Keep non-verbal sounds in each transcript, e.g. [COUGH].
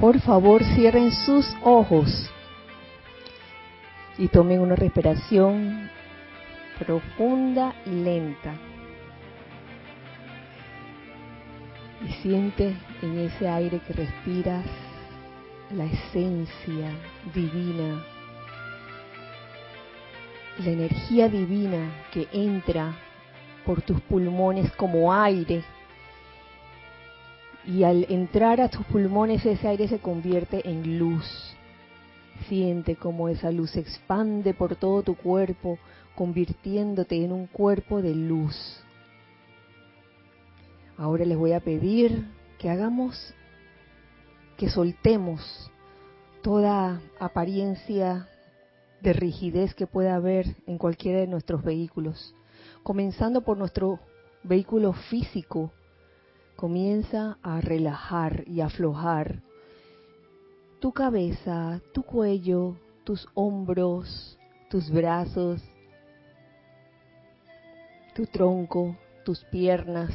Por favor, cierren sus ojos y tomen una respiración profunda y lenta. Y siente en ese aire que respiras la esencia divina, la energía divina que entra por tus pulmones como aire y al entrar a tus pulmones ese aire se convierte en luz. Siente como esa luz se expande por todo tu cuerpo, convirtiéndote en un cuerpo de luz. Ahora les voy a pedir que hagamos, que soltemos toda apariencia de rigidez que pueda haber en cualquiera de nuestros vehículos, comenzando por nuestro vehículo físico, comienza a relajar y aflojar tu cabeza, tu cuello, tus hombros, tus brazos, tu tronco, tus piernas.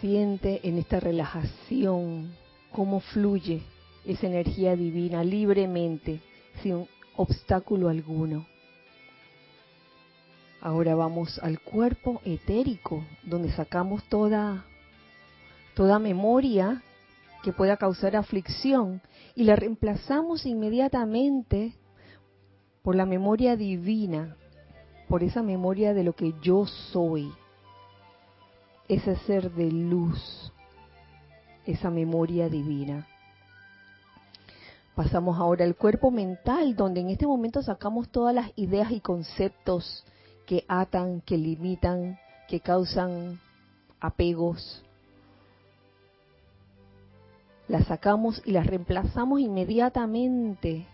Siente en esta relajación cómo fluye esa energía divina libremente, sin obstáculo alguno. Ahora vamos al cuerpo etérico, donde sacamos toda, toda memoria que pueda causar aflicción y la reemplazamos inmediatamente por la memoria divina, por esa memoria de lo que yo soy, ese ser de luz, esa memoria divina. Pasamos ahora al cuerpo mental, donde en este momento sacamos todas las ideas y conceptos que atan, que limitan, que causan apegos. Las sacamos y las reemplazamos inmediatamente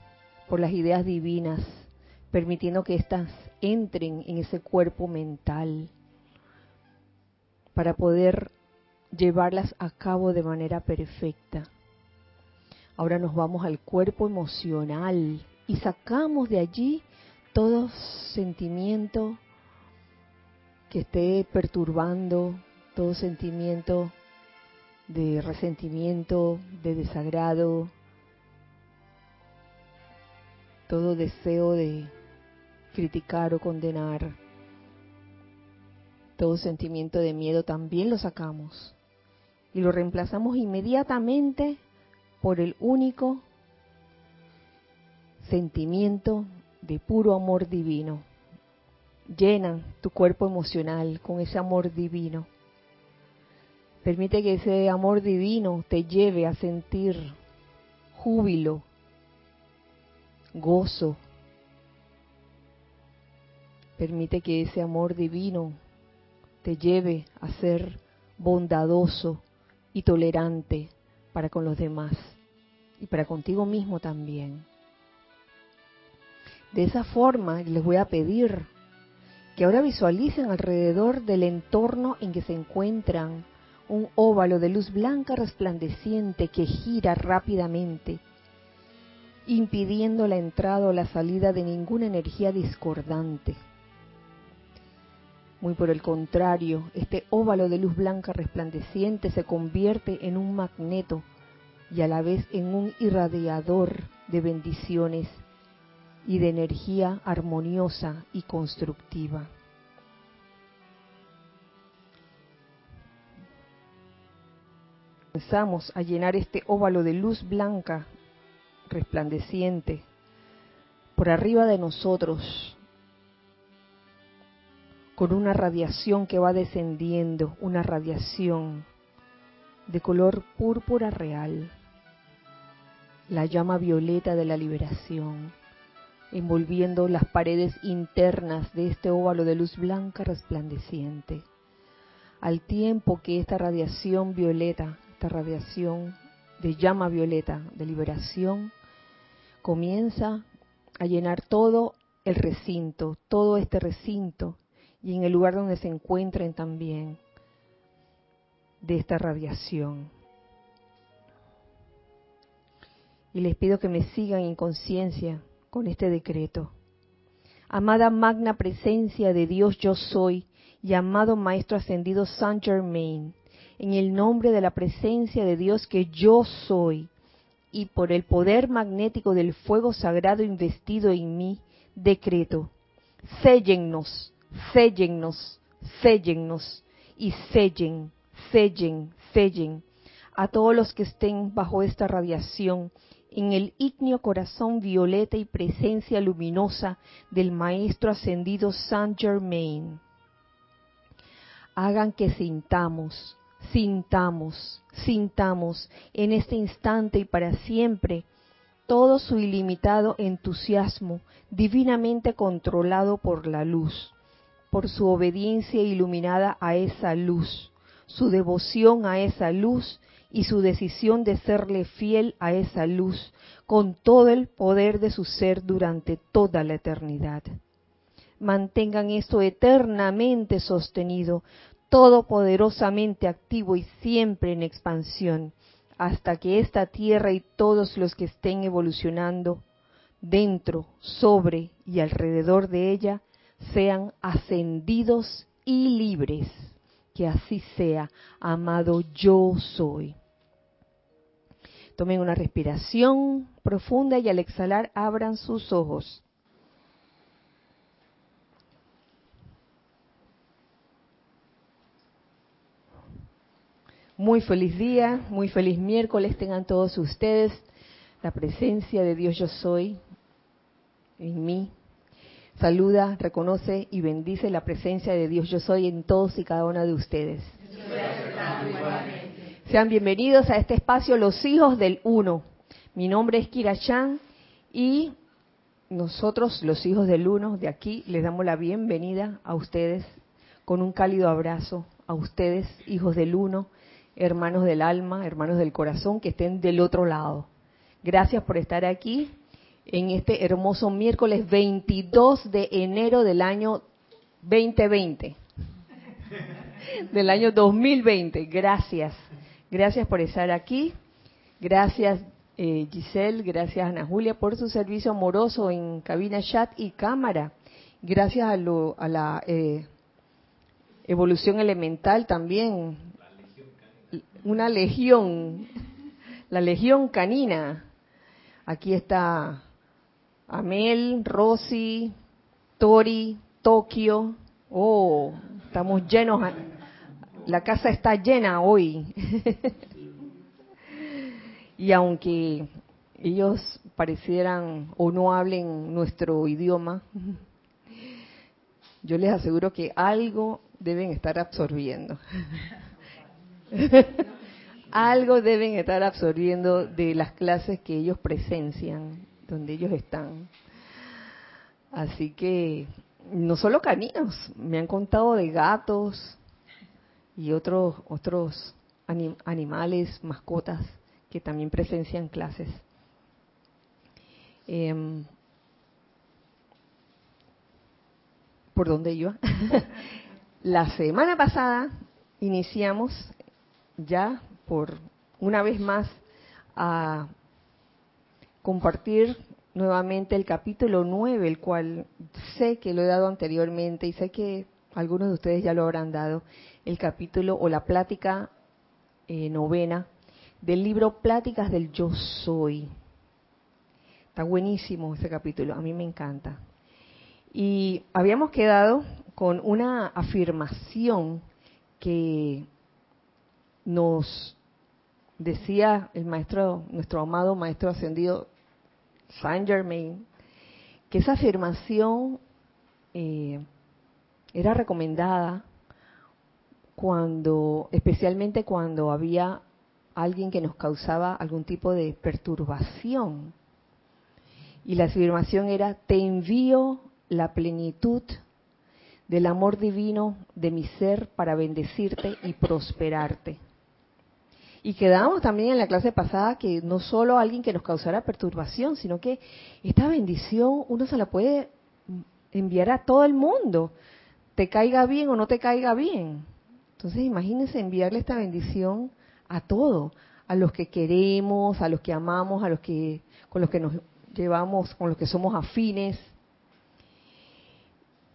por las ideas divinas, permitiendo que éstas entren en ese cuerpo mental para poder llevarlas a cabo de manera perfecta. Ahora nos vamos al cuerpo emocional y sacamos de allí todo sentimiento que esté perturbando, todo sentimiento de resentimiento, de desagrado, todo deseo de criticar o condenar, todo sentimiento de miedo también lo sacamos y lo reemplazamos inmediatamente por el único sentimiento de puro amor divino llena tu cuerpo emocional con ese amor divino. Permite que ese amor divino te lleve a sentir júbilo, gozo. Permite que ese amor divino te lleve a ser bondadoso y tolerante para con los demás y para contigo mismo también. De esa forma les voy a pedir que ahora visualicen alrededor del entorno en que se encuentran un óvalo de luz blanca resplandeciente que gira rápidamente, impidiendo la entrada o la salida de ninguna energía discordante. Muy por el contrario, este óvalo de luz blanca resplandeciente se convierte en un magneto y a la vez en un irradiador de bendiciones y de energía armoniosa y constructiva. Comenzamos a llenar este óvalo de luz blanca resplandeciente por arriba de nosotros con una radiación que va descendiendo, una radiación de color púrpura real, la llama violeta de la liberación envolviendo las paredes internas de este óvalo de luz blanca resplandeciente. Al tiempo que esta radiación violeta, esta radiación de llama violeta de liberación, comienza a llenar todo el recinto, todo este recinto y en el lugar donde se encuentren también de esta radiación. Y les pido que me sigan en conciencia con este decreto. Amada magna presencia de Dios yo soy y amado Maestro Ascendido Saint Germain, en el nombre de la presencia de Dios que yo soy y por el poder magnético del fuego sagrado investido en mí, decreto, séllennos, séllennos, séllennos y sellen, sellen, sellen a todos los que estén bajo esta radiación en el ígneo corazón violeta y presencia luminosa del Maestro Ascendido Saint Germain. Hagan que sintamos, sintamos, sintamos en este instante y para siempre todo su ilimitado entusiasmo divinamente controlado por la luz, por su obediencia iluminada a esa luz, su devoción a esa luz y su decisión de serle fiel a esa luz con todo el poder de su ser durante toda la eternidad. Mantengan esto eternamente sostenido, todopoderosamente activo y siempre en expansión, hasta que esta tierra y todos los que estén evolucionando dentro, sobre y alrededor de ella sean ascendidos y libres. Que así sea, amado yo soy. Tomen una respiración profunda y al exhalar abran sus ojos. Muy feliz día, muy feliz miércoles tengan todos ustedes. La presencia de Dios yo soy en mí. Saluda, reconoce y bendice la presencia de Dios yo soy en todos y cada una de ustedes. Sean bienvenidos a este espacio Los Hijos del Uno. Mi nombre es Kira Chan y nosotros, los Hijos del Uno, de aquí, les damos la bienvenida a ustedes con un cálido abrazo a ustedes, hijos del Uno, hermanos del alma, hermanos del corazón, que estén del otro lado. Gracias por estar aquí en este hermoso miércoles 22 de enero del año 2020, [LAUGHS] del año 2020. Gracias. Gracias por estar aquí. Gracias eh, Giselle, gracias Ana Julia por su servicio amoroso en cabina chat y cámara. Gracias a, lo, a la eh, evolución elemental también. Una legión, la legión canina. Aquí está Amel, Rosy, Tori, Tokio. Oh, estamos llenos. La casa está llena hoy. y aunque ellos parecieran o no hablen nuestro idioma, yo les aseguro que algo deben estar absorbiendo. algo deben estar absorbiendo de las clases que ellos presencian, donde ellos están. Así que no solo caninos, me han contado de gatos y otros otros animales, mascotas que también presencian clases. Em, ¿Por dónde iba? [LAUGHS] La semana pasada iniciamos ya por una vez más a compartir nuevamente el capítulo 9, el cual sé que lo he dado anteriormente y sé que algunos de ustedes ya lo habrán dado, el capítulo o la plática eh, novena del libro Pláticas del Yo Soy. Está buenísimo ese capítulo, a mí me encanta. Y habíamos quedado con una afirmación que nos decía el maestro, nuestro amado maestro ascendido Saint Germain, que esa afirmación eh, era recomendada cuando, especialmente cuando había alguien que nos causaba algún tipo de perturbación. Y la afirmación era, te envío la plenitud del amor divino de mi ser para bendecirte y prosperarte. Y quedamos también en la clase pasada que no solo alguien que nos causara perturbación, sino que esta bendición uno se la puede enviar a todo el mundo, te caiga bien o no te caiga bien. Entonces imagínense enviarle esta bendición a todo, a los que queremos, a los que amamos, a los que con los que nos llevamos, con los que somos afines.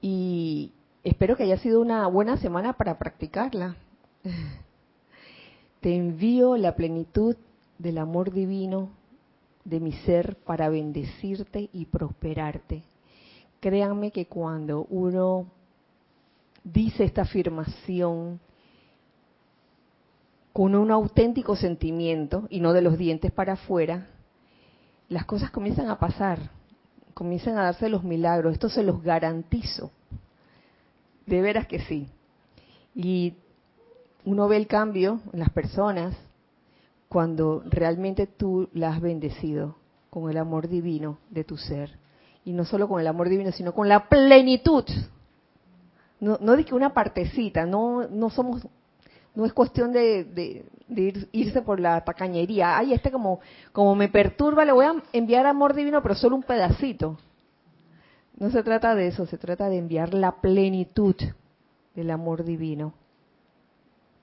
Y espero que haya sido una buena semana para practicarla. [LAUGHS] Te envío la plenitud del amor divino de mi ser para bendecirte y prosperarte. Créanme que cuando uno dice esta afirmación con un auténtico sentimiento y no de los dientes para afuera, las cosas comienzan a pasar, comienzan a darse los milagros. Esto se los garantizo. De veras que sí. Y uno ve el cambio en las personas cuando realmente tú las has bendecido con el amor divino de tu ser. Y no solo con el amor divino, sino con la plenitud. No, no que una partecita, no, no somos, no es cuestión de, de, irse por la tacañería. Ay, este como, como me perturba, le voy a enviar amor divino, pero solo un pedacito. No se trata de eso, se trata de enviar la plenitud del amor divino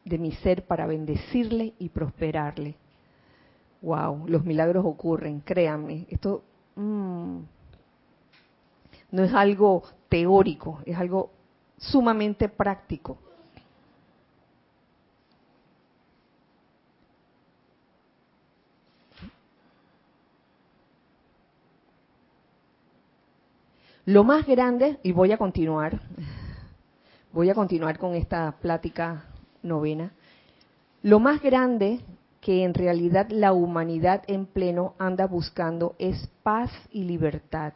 de mi ser para bendecirle y prosperarle. Wow, los milagros ocurren, créanme. Esto mm, no es algo teórico, es algo sumamente práctico. Lo más grande, y voy a continuar, voy a continuar con esta plática novena, lo más grande que en realidad la humanidad en pleno anda buscando es paz y libertad,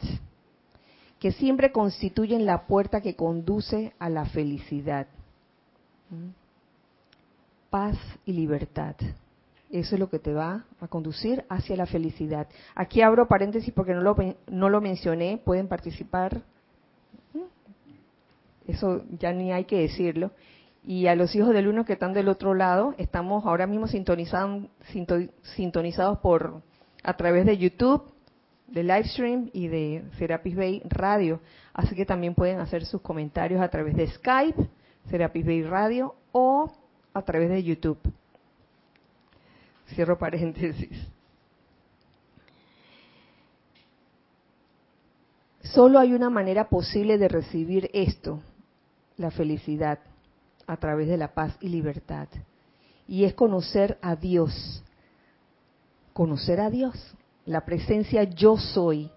que siempre constituyen la puerta que conduce a la felicidad. ¿Mm? Paz y libertad. Eso es lo que te va a conducir hacia la felicidad. Aquí abro paréntesis porque no lo, no lo mencioné, pueden participar. Eso ya ni hay que decirlo. Y a los hijos del uno que están del otro lado, estamos ahora mismo sintonizados, sintonizados por a través de YouTube, de Livestream y de Serapis Bay Radio. Así que también pueden hacer sus comentarios a través de Skype, Serapis Bay Radio o a través de YouTube. Cierro paréntesis. Solo hay una manera posible de recibir esto, la felicidad, a través de la paz y libertad. Y es conocer a Dios. Conocer a Dios, la presencia yo soy.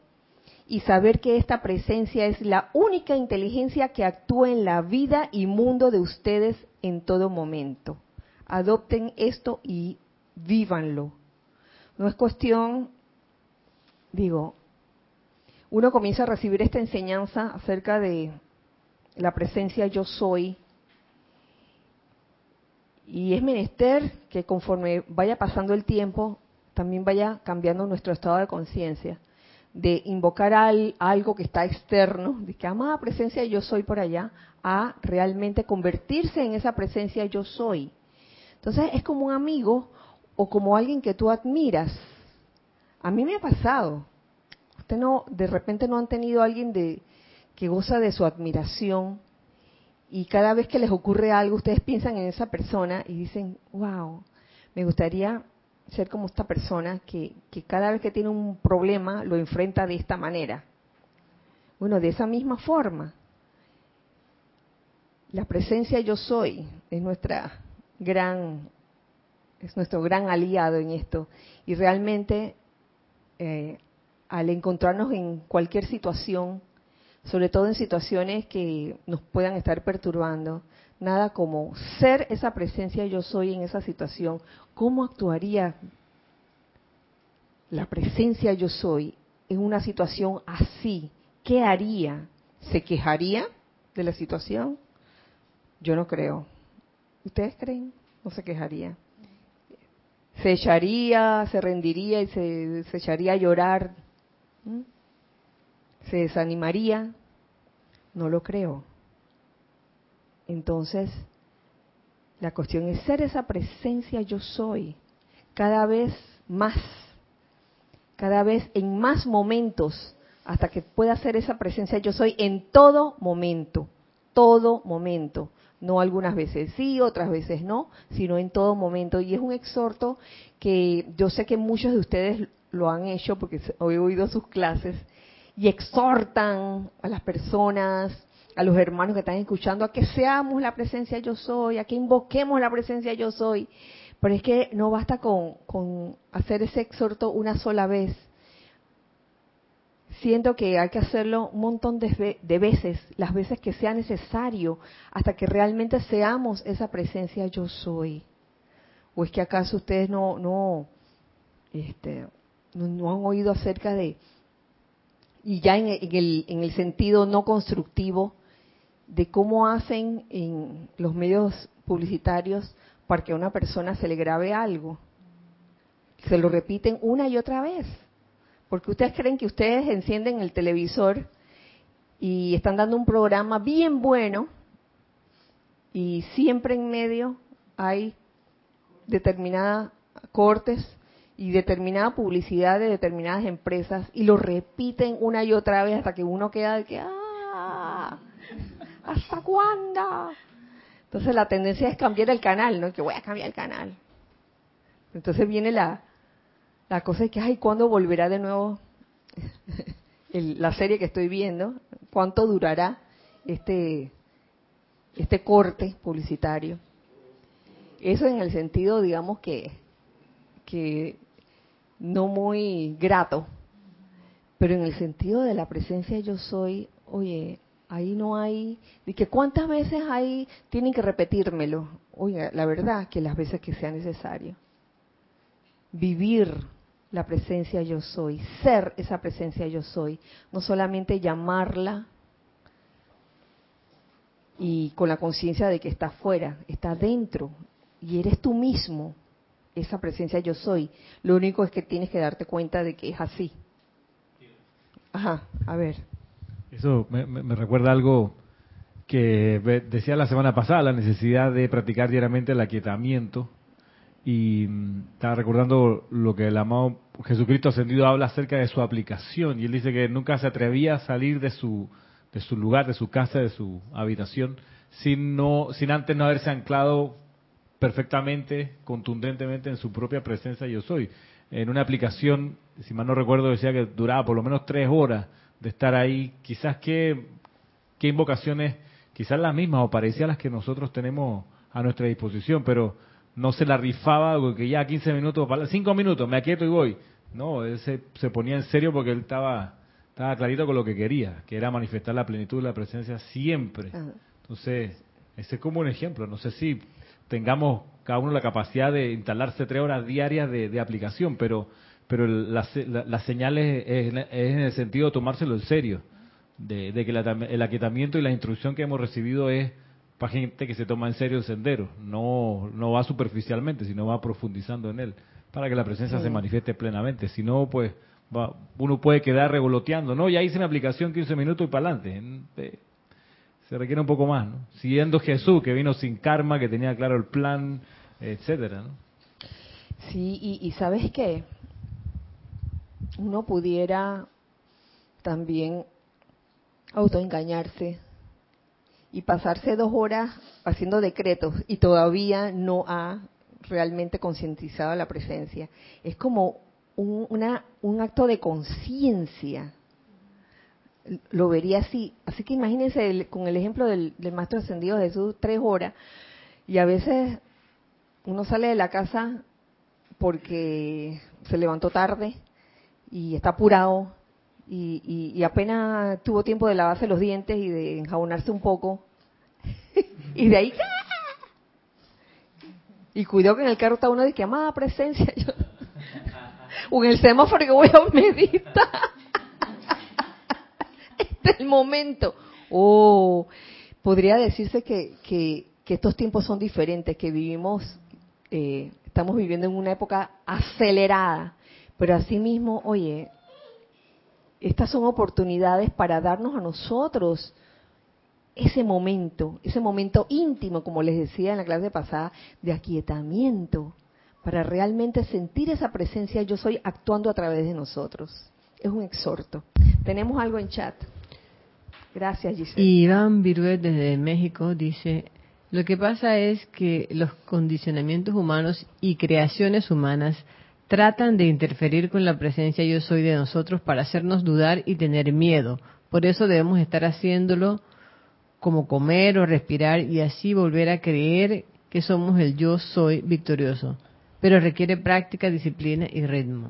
Y saber que esta presencia es la única inteligencia que actúa en la vida y mundo de ustedes en todo momento. Adopten esto y vívanlo. No es cuestión, digo, uno comienza a recibir esta enseñanza acerca de la presencia yo soy y es menester que conforme vaya pasando el tiempo, también vaya cambiando nuestro estado de conciencia, de invocar al, algo que está externo, de que amada presencia yo soy por allá, a realmente convertirse en esa presencia yo soy. Entonces es como un amigo o como alguien que tú admiras. A mí me ha pasado. Usted no, de repente no han tenido alguien de que goza de su admiración y cada vez que les ocurre algo, ustedes piensan en esa persona y dicen, wow, me gustaría ser como esta persona que, que cada vez que tiene un problema lo enfrenta de esta manera. Bueno, de esa misma forma. La presencia yo soy es nuestra gran es nuestro gran aliado en esto. Y realmente, eh, al encontrarnos en cualquier situación, sobre todo en situaciones que nos puedan estar perturbando, nada como ser esa presencia yo soy en esa situación. ¿Cómo actuaría la presencia yo soy en una situación así? ¿Qué haría? ¿Se quejaría de la situación? Yo no creo. ¿Ustedes creen? No se quejaría se echaría, se rendiría y se, echaría a llorar, se desanimaría, no lo creo. Entonces, la cuestión es ser esa presencia yo soy, cada vez más, cada vez en más momentos, hasta que pueda ser esa presencia yo soy en todo momento, todo momento no algunas veces sí, otras veces no, sino en todo momento. Y es un exhorto que yo sé que muchos de ustedes lo han hecho porque he oído sus clases y exhortan a las personas, a los hermanos que están escuchando, a que seamos la presencia yo soy, a que invoquemos la presencia yo soy, Pero es que no basta con, con hacer ese exhorto una sola vez. Siento que hay que hacerlo un montón de, de, veces, las veces que sea necesario, hasta que realmente seamos esa presencia yo soy. ¿O es que acaso ustedes no, no, este, no, han oído acerca de, y ya en, el, en el sentido no constructivo, de cómo hacen en los medios publicitarios para que a una persona se le grabe algo. Se lo repiten una y otra vez. Porque ustedes creen que ustedes encienden el televisor y están dando un programa bien bueno y siempre en medio hay determinadas cortes y determinada publicidad de determinadas empresas y lo repiten una y otra vez hasta que uno queda de que ¡ah! ¿Hasta cuándo? Entonces la tendencia es cambiar el canal, ¿no? Que voy a cambiar el canal. Entonces viene la, la cosa de que, ay, ¿cuándo volverá de nuevo [LAUGHS] la serie que estoy viendo? ¿Cuánto durará este, este corte publicitario? Eso en el sentido, digamos, que, que no muy grato, pero en el sentido de la presencia yo soy, oye, ahí no hay, de que cuántas veces ahí tienen que repetírmelo. Oiga, la verdad que las veces que sea necesario. Vivir la presencia yo soy, ser esa presencia yo soy, no solamente llamarla y con la conciencia de que está afuera, está dentro y eres tú mismo esa presencia yo soy. Lo único es que tienes que darte cuenta de que es así. Ajá, a ver. Eso me, recuerda algo que decía la semana pasada, la necesidad de practicar diariamente el aquietamiento. Y mm, estaba recordando lo que el amado Jesucristo ascendido habla acerca de su aplicación. Y él dice que nunca se atrevía a salir de su, de su lugar, de su casa, de su habitación, sin, no, sin antes no haberse anclado perfectamente, contundentemente en su propia presencia yo soy. En una aplicación, si mal no recuerdo, decía que duraba por lo menos tres horas de estar ahí, quizás qué, qué invocaciones, quizás las mismas o parecidas las que nosotros tenemos a nuestra disposición, pero no se la rifaba porque ya 15 minutos, 5 minutos, me aquieto y voy. No, él se, se, ponía en serio porque él estaba, estaba clarito con lo que quería, que era manifestar la plenitud de la presencia siempre. Entonces, ese es como un ejemplo. No sé si tengamos cada uno la capacidad de instalarse tres horas diarias de, de aplicación, pero pero las la, señales es, en el sentido de tomárselo en serio, de, que el aquietamiento y la instrucción que hemos recibido es para gente que se toma en serio el sendero, no, no va superficialmente, sino va profundizando en él, para que la presencia se manifieste plenamente. Si no, pues uno puede quedar revoloteando, no, ya hice mi aplicación 15 minutos y para adelante. Eh, se requiere un poco más, ¿no? Siguiendo Jesús, que vino sin karma, que tenía claro el plan, etcétera, ¿no? Sí, y, y sabes qué, uno pudiera también autoengañarse y pasarse dos horas haciendo decretos y todavía no ha realmente concientizado la presencia. Es como un, una, un acto de conciencia. Lo vería así. Así que imagínense con el ejemplo del, del Maestro Ascendido Jesús, tres horas, y a veces uno sale de la casa porque se levantó tarde, y está apurado y, apenas tuvo tiempo de lavarse los dientes y de enjabonarse un poco. [LAUGHS] Y de ahí y cuidado que en el carro está uno de que amada presencia o [LAUGHS] en el semáforo que voy a meditar [LAUGHS] este es el momento. Oh podría decirse que, que, estos tiempos son diferentes que vivimos eh, estamos viviendo en una época acelerada pero asimismo, oye, estas son oportunidades para darnos a nosotros ese momento, ese momento íntimo, como les decía en la clase pasada, de aquietamiento, para realmente sentir esa presencia yo soy actuando a través de nosotros. Es un exhorto. Tenemos algo en chat. Gracias, Giselle. Iván Viruet desde México dice, lo que pasa es que los condicionamientos humanos y creaciones humanas tratan de interferir con la presencia yo soy de nosotros para hacernos dudar y tener miedo. Por eso debemos estar haciéndolo como comer o respirar y así volver a creer que somos el yo soy victorioso. pero requiere práctica, disciplina y ritmo.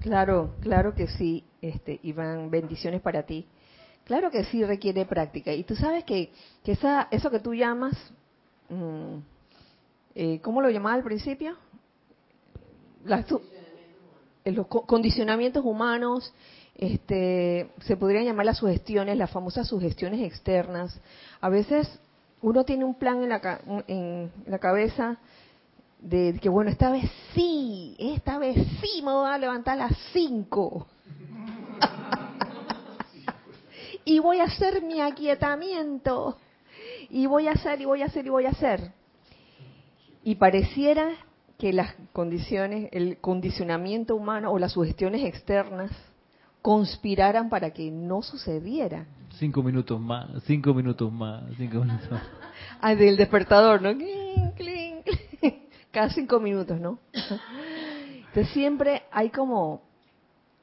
Claro, claro que sí, este, Iván, bendiciones para ti. Claro que sí requiere práctica. Y tú sabes que, que esa, eso que tú llamas, mm, eh, ¿cómo lo llamaba al principio? Los condicionamientos humanos, este, se podrían llamar las sugestiones, las famosas sugestiones externas. A veces uno tiene un plan en la, en la cabeza de que, bueno, esta vez sí, esta vez sí me voy a levantar a las 5. [LAUGHS] y voy a hacer mi aquietamiento. Y voy a hacer, y voy a hacer, y voy a hacer. Y pareciera que las condiciones, el condicionamiento humano o las sugestiones externas conspiraran para que no sucediera. Cinco minutos más, cinco minutos más, cinco minutos más. [LAUGHS] Ah, del despertador, ¿no? Cada cinco minutos, ¿no? Entonces siempre hay como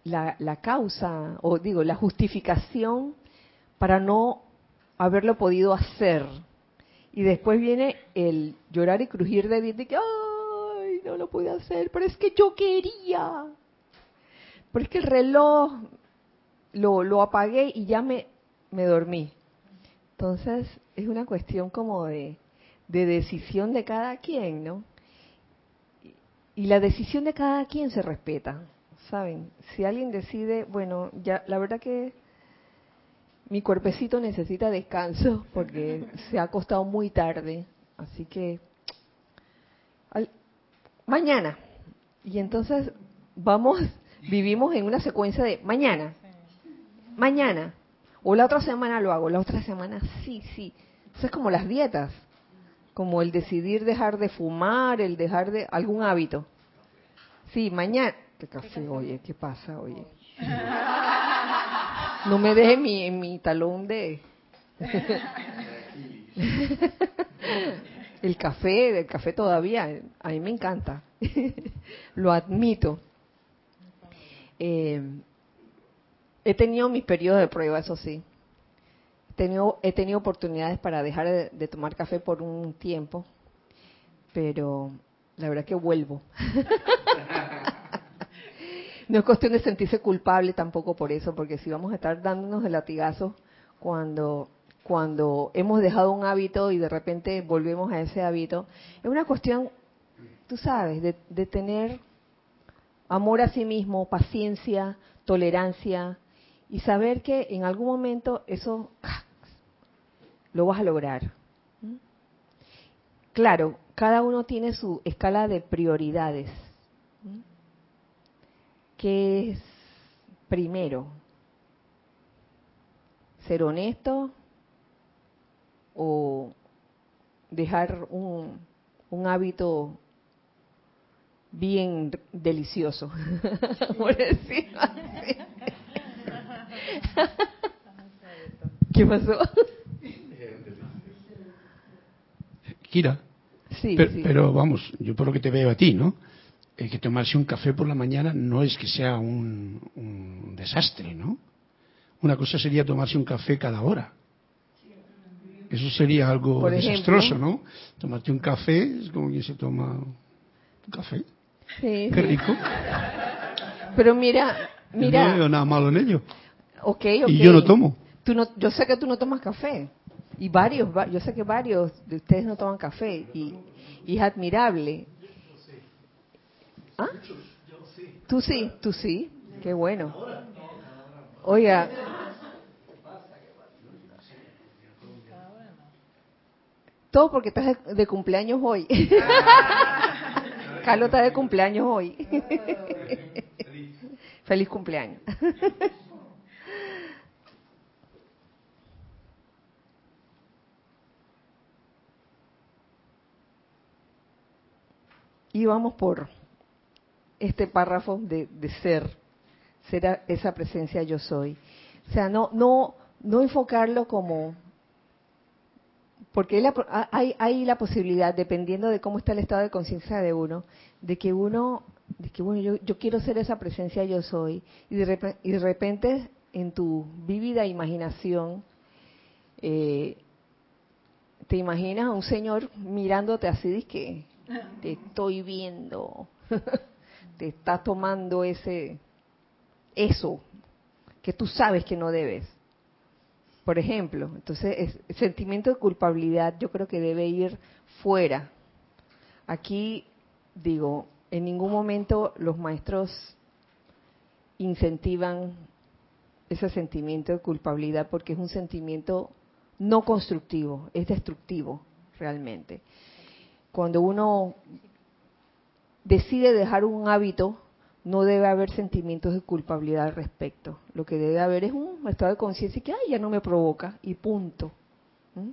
la, la causa, o digo, la justificación para no haberlo podido hacer. Y después viene el llorar y crujir de dientes que, no lo pude hacer, pero es que yo quería. Pero es que el reloj lo, lo apagué y ya me, me dormí. Entonces, es una cuestión como de, de decisión de cada quien, ¿no? Y la decisión de cada quien se respeta, ¿saben? Si alguien decide, bueno, ya la verdad que mi cuerpecito necesita descanso porque se ha acostado muy tarde, así que mañana. Y entonces vamos, [LAUGHS] vivimos en una secuencia de mañana, mañana, o la otra semana lo hago, la otra semana sí, sí. Eso es como las dietas, como el decidir dejar de fumar, el dejar de algún hábito. Sí, mañana. ¿Qué café? Oye, ¿qué pasa? Oye. No me deje mi, mi talón de... [LAUGHS] [LAUGHS] el café, el café todavía, a mí me encanta. [LAUGHS] Lo admito. Eh, he tenido mis periodos de prueba, eso sí. He tenido, he tenido oportunidades para dejar de, tomar café por un tiempo, pero la verdad que vuelvo. [LAUGHS] no es cuestión de sentirse culpable tampoco por eso, porque si vamos a estar dándonos el latigazo cuando cuando hemos dejado un hábito y de repente volvemos a ese hábito, es una cuestión, tú sabes, de, tener amor a sí mismo, paciencia, tolerancia y saber que en algún momento eso lo vas a lograr. Claro, cada uno tiene su escala de prioridades. ¿Qué es primero? ¿Ser honesto o dejar un, un hábito bien delicioso? [LAUGHS] Por decirlo así. [LAUGHS] ¿Qué pasó? Kira, Sí, pero, sí. pero vamos, yo por lo que te veo a ti, ¿no? Que tomarse un café por la mañana no es que sea un, un desastre, ¿no? Una cosa sería tomarse un café cada hora. Eso sería algo Por ejemplo. desastroso, ¿no? Tomarte un café es como quien se toma un café. Sí, Qué rico. Pero mira, Yo mira, No veo nada malo en ello. ok, ok. Y yo no tomo. Tú no, yo sé que tú no tomas café. Y varios, va- yo sé que varios de ustedes no toman café. Y, y es admirable. ¿Ah? Tú sí, tú sí. Qué bueno. Oiga. Todo porque estás de, de cumpleaños hoy. [LAUGHS] Carlos está de cumpleaños hoy. Feliz cumpleaños. [LAUGHS] Y vamos por este párrafo de, de ser, ser esa presencia yo soy. O sea, no, no, no enfocarlo como, porque hay la, hay, la posibilidad, dependiendo de cómo está el estado de conciencia de uno, de que uno, de que bueno, yo, yo quiero ser esa presencia yo soy, y de repente, y de repente en tu vívida imaginación, eh, te imaginas a un señor mirándote así, que te estoy viendo, [LAUGHS] te está tomando ese, eso, que tú sabes que no debes. Por ejemplo, entonces el sentimiento de culpabilidad yo creo que debe ir fuera. Aquí digo, en ningún momento los maestros incentivan ese sentimiento de culpabilidad porque es un sentimiento no constructivo, es destructivo realmente. Cuando uno decide dejar un hábito, no debe haber sentimientos de culpabilidad al respecto. Lo que debe haber es un estado de conciencia que Ay, ya no me provoca y punto. ¿Mm?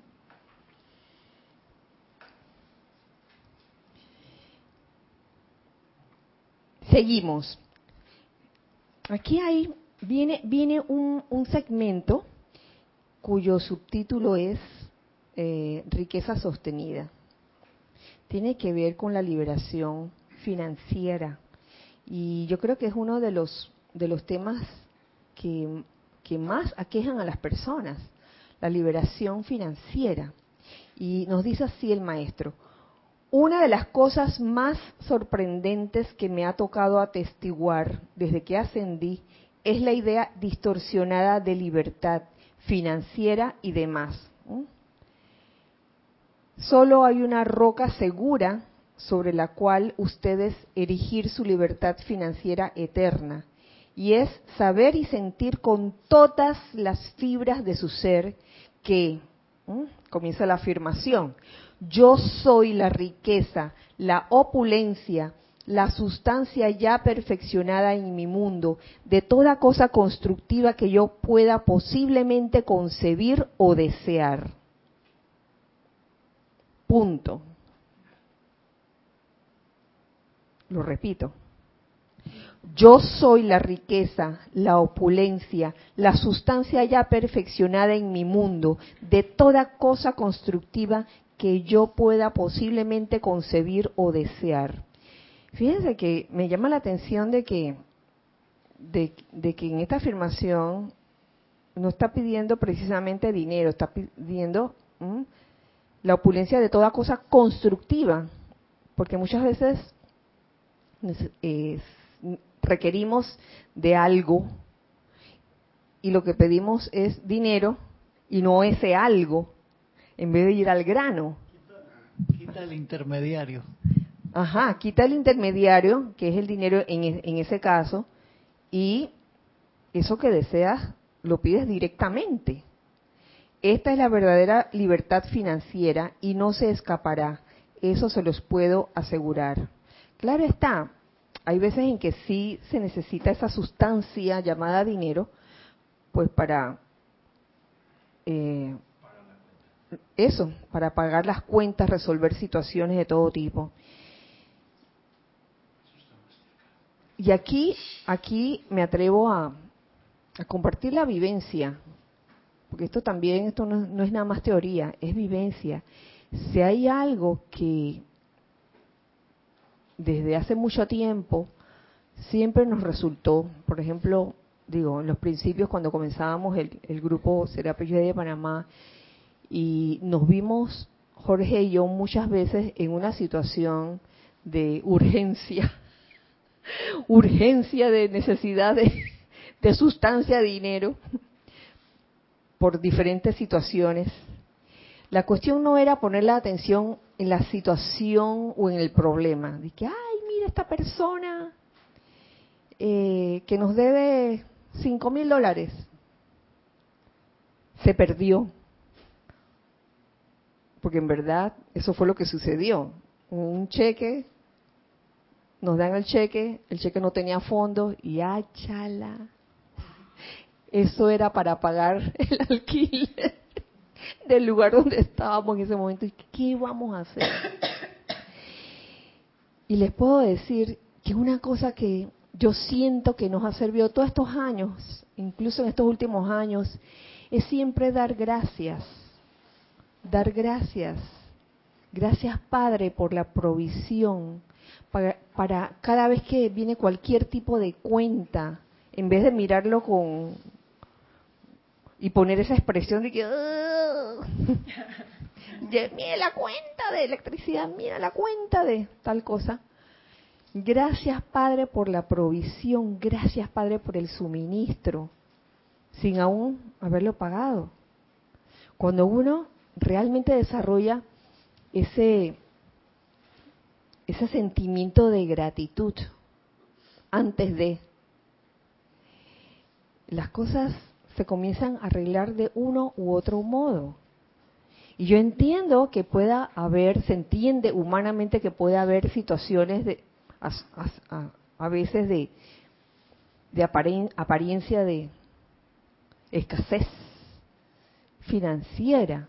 Seguimos. Aquí hay, viene, viene un, un segmento cuyo subtítulo es eh, Riqueza sostenida. Tiene que ver con la liberación financiera y yo creo que es uno de los, de los temas que, que más aquejan a las personas, la liberación financiera. Y nos dice así el maestro, una de las cosas más sorprendentes que me ha tocado atestiguar desde que ascendí es la idea distorsionada de libertad financiera y demás. Solo hay una roca segura sobre la cual ustedes erigir su libertad financiera eterna, y es saber y sentir con todas las fibras de su ser que, comienza la afirmación, yo soy la riqueza, la opulencia, la sustancia ya perfeccionada en mi mundo, de toda cosa constructiva que yo pueda posiblemente concebir o desear. Punto. Lo repito. Yo soy la riqueza, la opulencia, la sustancia ya perfeccionada en mi mundo, de toda cosa constructiva que yo pueda posiblemente concebir o desear. Fíjense que me llama la atención de que, de, que en esta afirmación no está pidiendo precisamente dinero, está pidiendo la opulencia de toda cosa constructiva, porque muchas veces requerimos de algo y lo que pedimos es dinero y no ese algo, en vez de ir al grano. Quita el intermediario. Ajá, quita el intermediario, que es el dinero en, en ese caso, y eso que deseas lo pides directamente. Esta es la verdadera libertad financiera y no se escapará. Eso se los puedo asegurar. Claro está, hay veces en que sí se necesita esa sustancia llamada dinero, pues para eh, eso, para pagar las cuentas, resolver situaciones de todo tipo. Y aquí, aquí me atrevo a, compartir la vivencia, porque esto también, esto no es nada más teoría, es vivencia. Si hay algo que desde hace mucho tiempo siempre nos resultó, por ejemplo, digo, en los principios cuando comenzábamos el, grupo Serapis de Panamá y nos vimos, Jorge y yo, muchas veces en una situación de urgencia, [LAUGHS] urgencia de necesidad de, de sustancia, de dinero, por diferentes situaciones. La cuestión no era poner la atención en la situación o en el problema. De que, ay, mira esta persona eh, que nos debe cinco mil dólares. Se perdió. Porque en verdad eso fue lo que sucedió. Un cheque, nos dan el cheque, el cheque no tenía fondos y chala. Eso era para pagar [LAUGHS] el alquiler del lugar donde estábamos en ese momento y qué vamos a hacer. Y les puedo decir que una cosa que yo siento que nos ha servido todos estos años, incluso en estos últimos años, es siempre dar gracias. Dar gracias. Gracias Padre por la provisión. Para, para cada vez que viene cualquier tipo de cuenta, en vez de mirarlo con, y poner esa expresión de que mire la cuenta de electricidad, mira la cuenta de tal cosa. Gracias Padre por la provisión, gracias Padre por el suministro, sin aún haberlo pagado. Cuando uno realmente desarrolla ese, ese sentimiento de gratitud antes de, las cosas se comienzan a arreglar de uno u otro modo. Y yo entiendo que pueda haber, se entiende humanamente que puede haber situaciones de, a, veces de, de apariencia de escasez financiera.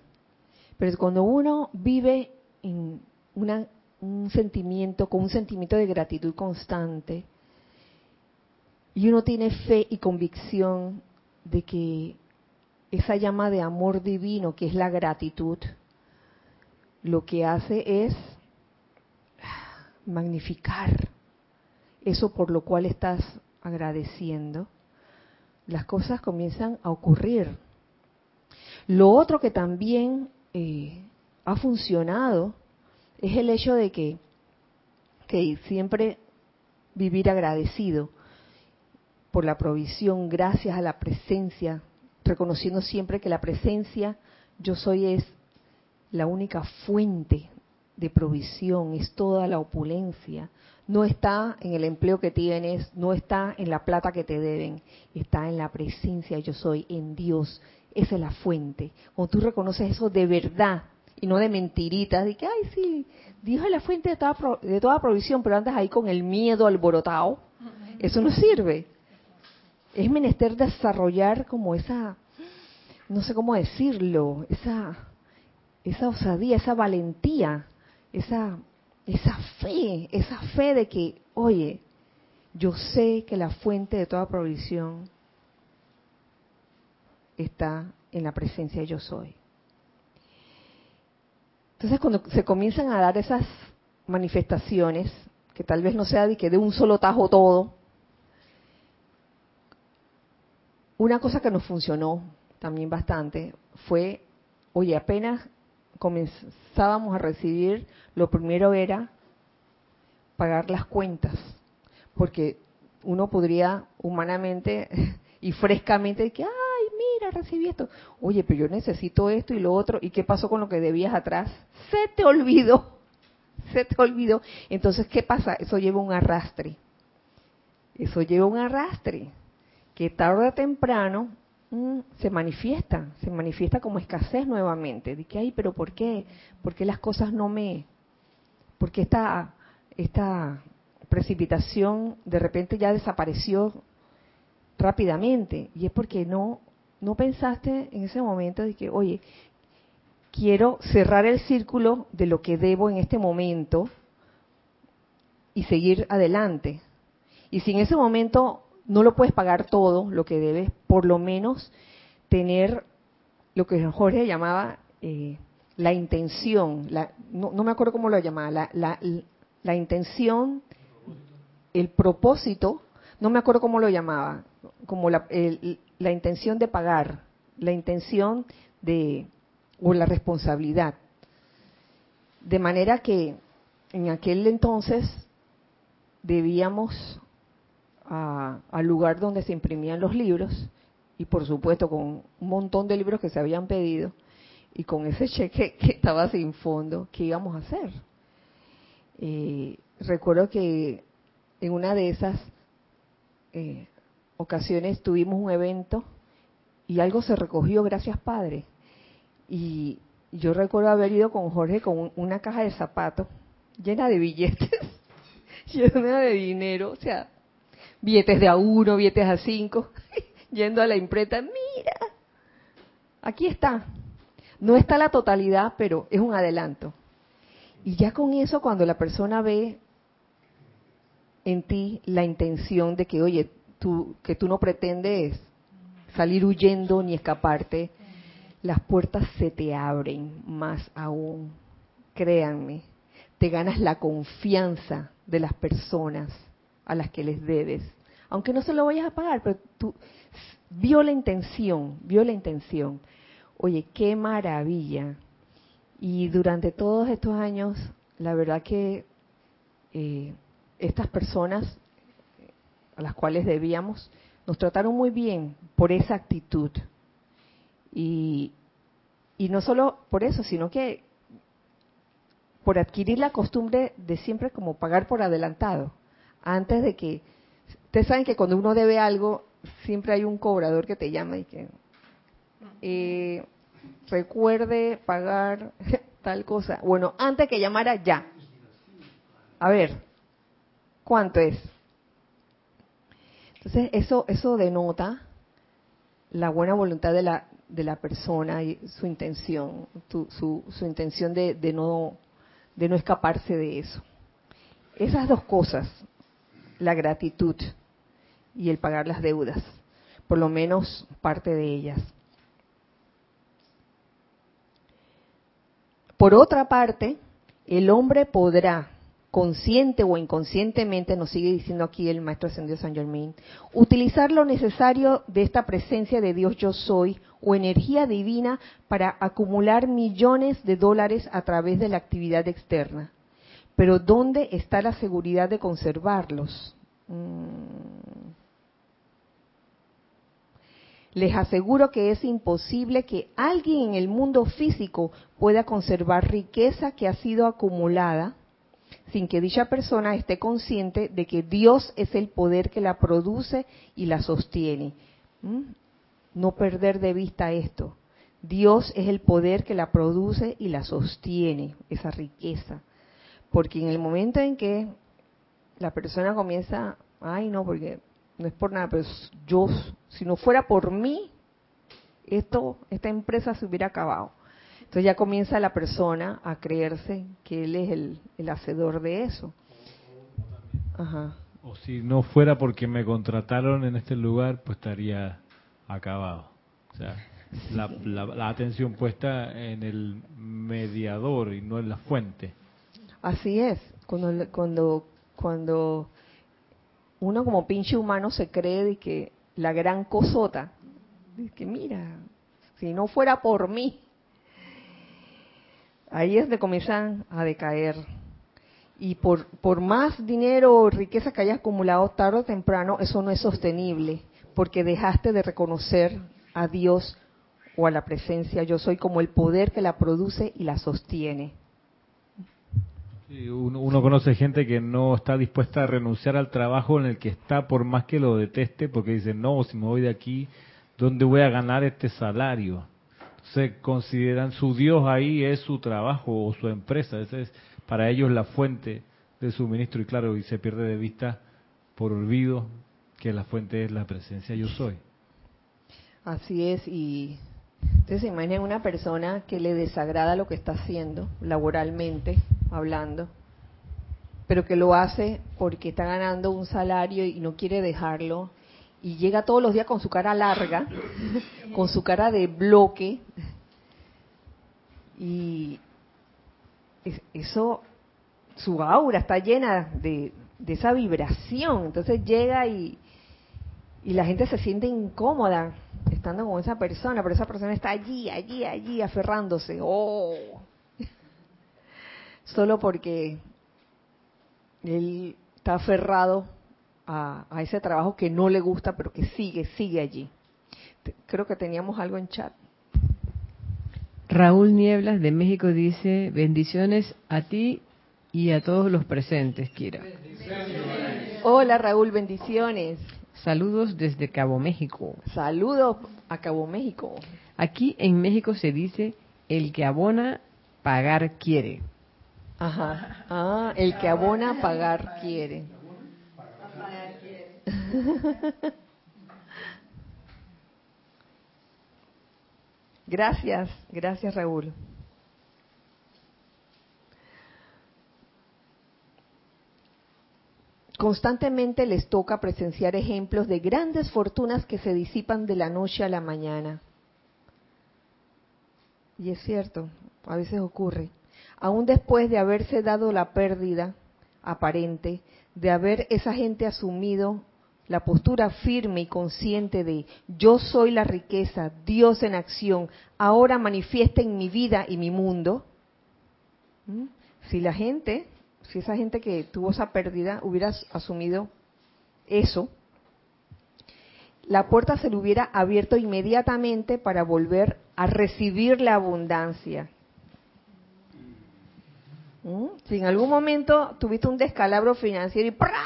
Pero cuando uno vive en una, un sentimiento, con un sentimiento de gratitud constante, y uno tiene fe y convicción de que esa llama de amor divino, que es la gratitud, lo que hace es magnificar eso por lo cual estás agradeciendo, las cosas comienzan a ocurrir. Lo otro que también eh, ha funcionado es el hecho de que, que siempre vivir agradecido por la provisión, gracias a la presencia, reconociendo siempre que la presencia yo soy es la única fuente de provisión, es toda la opulencia. No está en el empleo que tienes, no está en la plata que te deben, está en la presencia yo soy, en Dios. Esa es la fuente. Cuando tú reconoces eso de verdad y no de mentiritas, de que, ay, sí, Dios es la fuente de toda, de toda provisión, pero andas ahí con el miedo alborotado, eso no sirve. Es menester desarrollar como esa, no sé cómo decirlo, esa, esa osadía, esa valentía esa, esa fe, esa fe de que, oye, yo sé que la fuente de toda provisión está en la presencia de yo soy. Entonces cuando se comienzan a dar esas manifestaciones, que tal vez no sea de que de un solo tajo todo, una cosa que nos funcionó también bastante fue, oye, apenas comenzábamos a recibir, lo primero era pagar las cuentas, porque uno podría humanamente [LAUGHS] y frescamente que, ay, mira, recibí esto. Oye, pero yo necesito esto y lo otro. ¿Y qué pasó con lo que debías atrás? Se te olvidó. [LAUGHS] Se te olvidó. Entonces, ¿qué pasa? Eso lleva un arrastre. Eso lleva un arrastre. Que tarde o temprano Mm, se manifiesta, se manifiesta como escasez nuevamente. De que, ay, pero ¿por qué? ¿Por qué las cosas no me... ¿Por qué esta, esta precipitación de repente ya desapareció rápidamente? Y es porque no, no pensaste en ese momento de que, oye, quiero cerrar el círculo de lo que debo en este momento y seguir adelante. Y si en ese momento no lo puedes pagar todo lo que debes, por lo menos tener lo que Jorge llamaba eh, la intención, la, no, me acuerdo cómo lo llamaba, la, la, la, intención, el propósito, no me acuerdo cómo lo llamaba, como la, la intención de pagar, la intención de, o la responsabilidad. De manera que en aquel entonces debíamos al lugar donde se imprimían los libros y por supuesto con un montón de libros que se habían pedido y con ese cheque [LAUGHS] que estaba sin fondo, ¿qué íbamos a hacer? Eh, recuerdo que en una de esas eh, ocasiones tuvimos un evento y algo se recogió, gracias Padre. Y yo recuerdo haber ido con Jorge con una caja de zapatos llena de billetes, [LAUGHS] llena de dinero, o sea, billetes de a uno, billetes a cinco, [LAUGHS] yendo a la imprenta, mira, aquí está. No está la totalidad, pero es un adelanto. Y ya con eso, cuando la persona ve en ti la intención de que, oye, tú, que tú no pretendes salir huyendo ni escaparte, las puertas se te abren más aún. Créanme, te ganas la confianza de las personas a las que les debes. Aunque no se lo vayas a pagar, pero tú vio la intención, vio la intención. Oye, qué maravilla. Y durante todos estos años, la verdad que eh, estas personas a las cuales debíamos, nos trataron muy bien por esa actitud. Y, y no solo por eso, sino que por adquirir la costumbre de siempre como pagar por adelantado, antes de que, ustedes saben que cuando uno debe algo, siempre hay un cobrador que te llama y que eh, recuerde pagar [LAUGHS] tal cosa. Bueno, antes que llamara ya. A ver, ¿cuánto es? Entonces, eso, eso denota la buena voluntad de la, de la persona y su intención, su, su, intención de, no, de no escaparse de eso. Esas dos cosas, la gratitud y el pagar las deudas, por lo menos parte de ellas. Por otra parte, el hombre podrá consciente o inconscientemente, nos sigue diciendo aquí el maestro ascendido San Germain, utilizar lo necesario de esta presencia de Dios yo soy o energía divina para acumular millones de dólares a través de la actividad externa. Pero ¿dónde está la seguridad de conservarlos? Mm. Les aseguro que es imposible que alguien en el mundo físico pueda conservar riqueza que ha sido acumulada sin que dicha persona esté consciente de que Dios es el poder que la produce y la sostiene. ¿Mm? No perder de vista esto. Dios es el poder que la produce y la sostiene, esa riqueza. Porque en el momento en que la persona comienza, ay no, porque no es por nada, pero yo, si no fuera por mí, esto, esta empresa se hubiera acabado. Entonces ya comienza la persona a creerse que él es el, hacedor de eso. O si no fuera porque me contrataron en este lugar, pues estaría acabado. O sea, la, atención puesta en el mediador y no en la fuente. Así es. Cuando, cuando, cuando uno como pinche humano se cree de que la gran cosota, de que mira, si no fuera por mí, ahí es donde comienzan a decaer. Y por, por más dinero o riqueza que hayas acumulado tarde o temprano, eso no es sostenible, porque dejaste de reconocer a Dios o a la presencia yo soy como el poder que la produce y la sostiene. Uno, uno, conoce gente que no está dispuesta a renunciar al trabajo en el que está por más que lo deteste, porque dice, no, si me voy de aquí, ¿dónde voy a ganar este salario? se consideran su Dios ahí es su trabajo o su empresa, esa es para ellos la fuente de suministro y claro, y se pierde de vista por olvido que la fuente es la presencia yo soy. Así es, y entonces imaginen una persona que le desagrada lo que está haciendo laboralmente, hablando, pero que lo hace porque está ganando un salario y no quiere dejarlo y llega todos los días con su cara larga, [LAUGHS] con su cara de bloque. Y eso, su aura está llena de, esa vibración. Entonces llega y, y la gente se siente incómoda estando con esa persona, pero esa persona está allí, allí, allí, aferrándose. Oh. Solo porque él está aferrado a, ese trabajo que no le gusta, pero que sigue, sigue allí. Creo que teníamos algo en chat. Raúl Nieblas de México dice, bendiciones a ti y a todos los presentes, Kira. Hola Raúl, bendiciones. Saludos desde Cabo México. Saludos a Cabo México. Aquí en México se dice, el que abona, pagar quiere. Ajá. Ah, el que abona, pagar quiere. [LAUGHS] Gracias, gracias Raúl. Constantemente les toca presenciar ejemplos de grandes fortunas que se disipan de la noche a la mañana. Y es cierto, a veces ocurre. Aún después de haberse dado la pérdida aparente, de haber esa gente asumido la postura firme y consciente de yo soy la riqueza, Dios en acción, ahora manifiesta en mi vida y mi mundo. Si la gente, si esa gente que tuvo esa pérdida hubiera asumido eso, la puerta se le hubiera abierto inmediatamente para volver a recibir la abundancia. ¿Mm? Si en algún momento tuviste un descalabro financiero y ¡prá!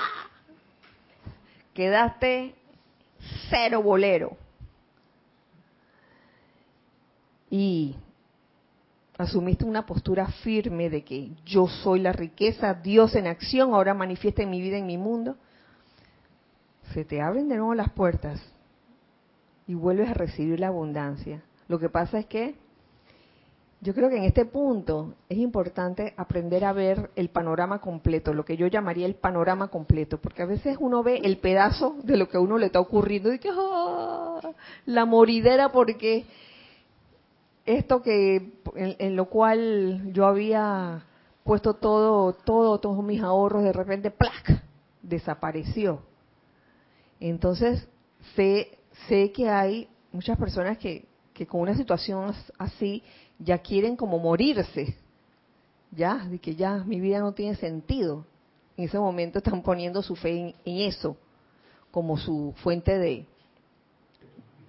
quedaste cero bolero y asumiste una postura firme de que yo soy la riqueza, Dios en acción, ahora manifiesta en mi vida, en mi mundo, se te abren de nuevo las puertas y vuelves a recibir la abundancia. Lo que pasa es que yo creo que en este punto es importante aprender a ver el panorama completo, lo que yo llamaría el panorama completo, porque a veces uno ve el pedazo de lo que a uno le está ocurriendo y que ¡ah! la moridera porque esto que en, lo cual yo había puesto todo, todo, todos mis ahorros de repente ¡plac! desapareció. Entonces sé, sé que hay muchas personas que, que con una situación así ya quieren como morirse, ya, de que ya mi vida no tiene sentido. En ese momento están poniendo su fe en, eso como su fuente de,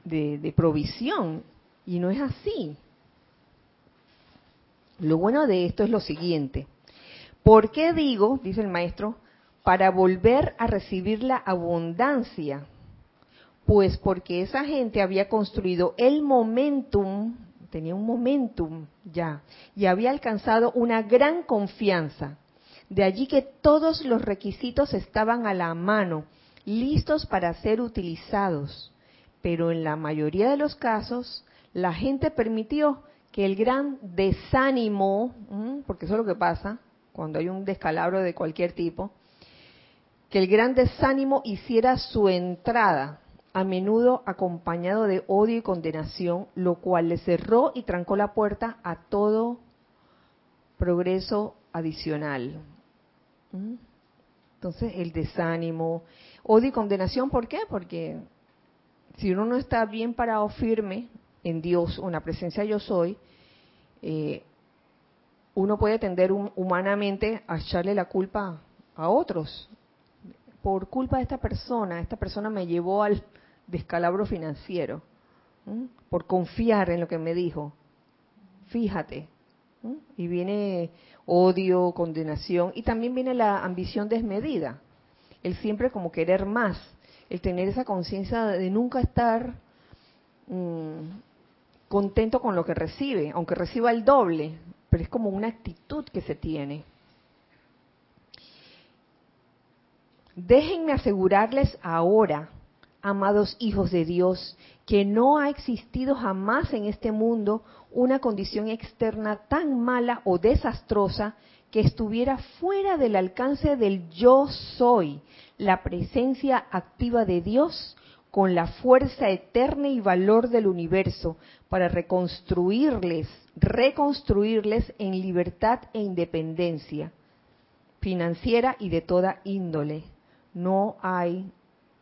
de, provisión y no es así. Lo bueno de esto es lo siguiente. ¿Por qué digo, dice el maestro, para volver a recibir la abundancia? Pues porque esa gente había construido el momentum tenía un momentum ya y había alcanzado una gran confianza. De allí que todos los requisitos estaban a la mano, listos para ser utilizados. Pero en la mayoría de los casos, la gente permitió que el gran desánimo, porque eso es lo que pasa cuando hay un descalabro de cualquier tipo, que el gran desánimo hiciera su entrada a menudo acompañado de odio y condenación, lo cual le cerró y trancó la puerta a todo progreso adicional. ¿Mm? Entonces, el desánimo, odio y condenación, ¿por qué? Porque si uno no está bien parado firme en Dios o en la presencia yo soy, eh, uno puede tender humanamente a echarle la culpa a otros. Por culpa de esta persona, esta persona me llevó al, descalabro financiero, por confiar en lo que me dijo. Fíjate. Y viene odio, condenación, y también viene la ambición desmedida, el siempre como querer más, el tener esa conciencia de nunca estar mm, contento con lo que recibe, aunque reciba el doble, pero es como una actitud que se tiene. Déjenme asegurarles ahora amados hijos de Dios, que no ha existido jamás en este mundo una condición externa tan mala o desastrosa que estuviera fuera del alcance del yo soy, la presencia activa de Dios con la fuerza eterna y valor del universo para reconstruirles, reconstruirles en libertad e independencia financiera y de toda índole. No hay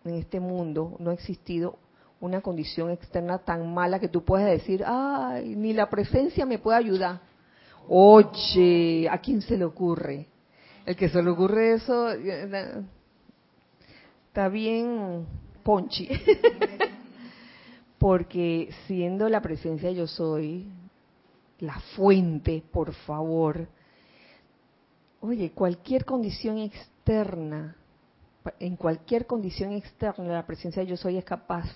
en este mundo no ha existido una condición externa tan mala que tú puedas decir, ay, ni la presencia me puede ayudar. Oye, ¿a quién se le ocurre? El que se le ocurre eso está bien ponchi. [LAUGHS] Porque siendo la presencia yo soy, la fuente, por favor. Oye, cualquier condición externa en cualquier condición externa, la presencia de yo soy es capaz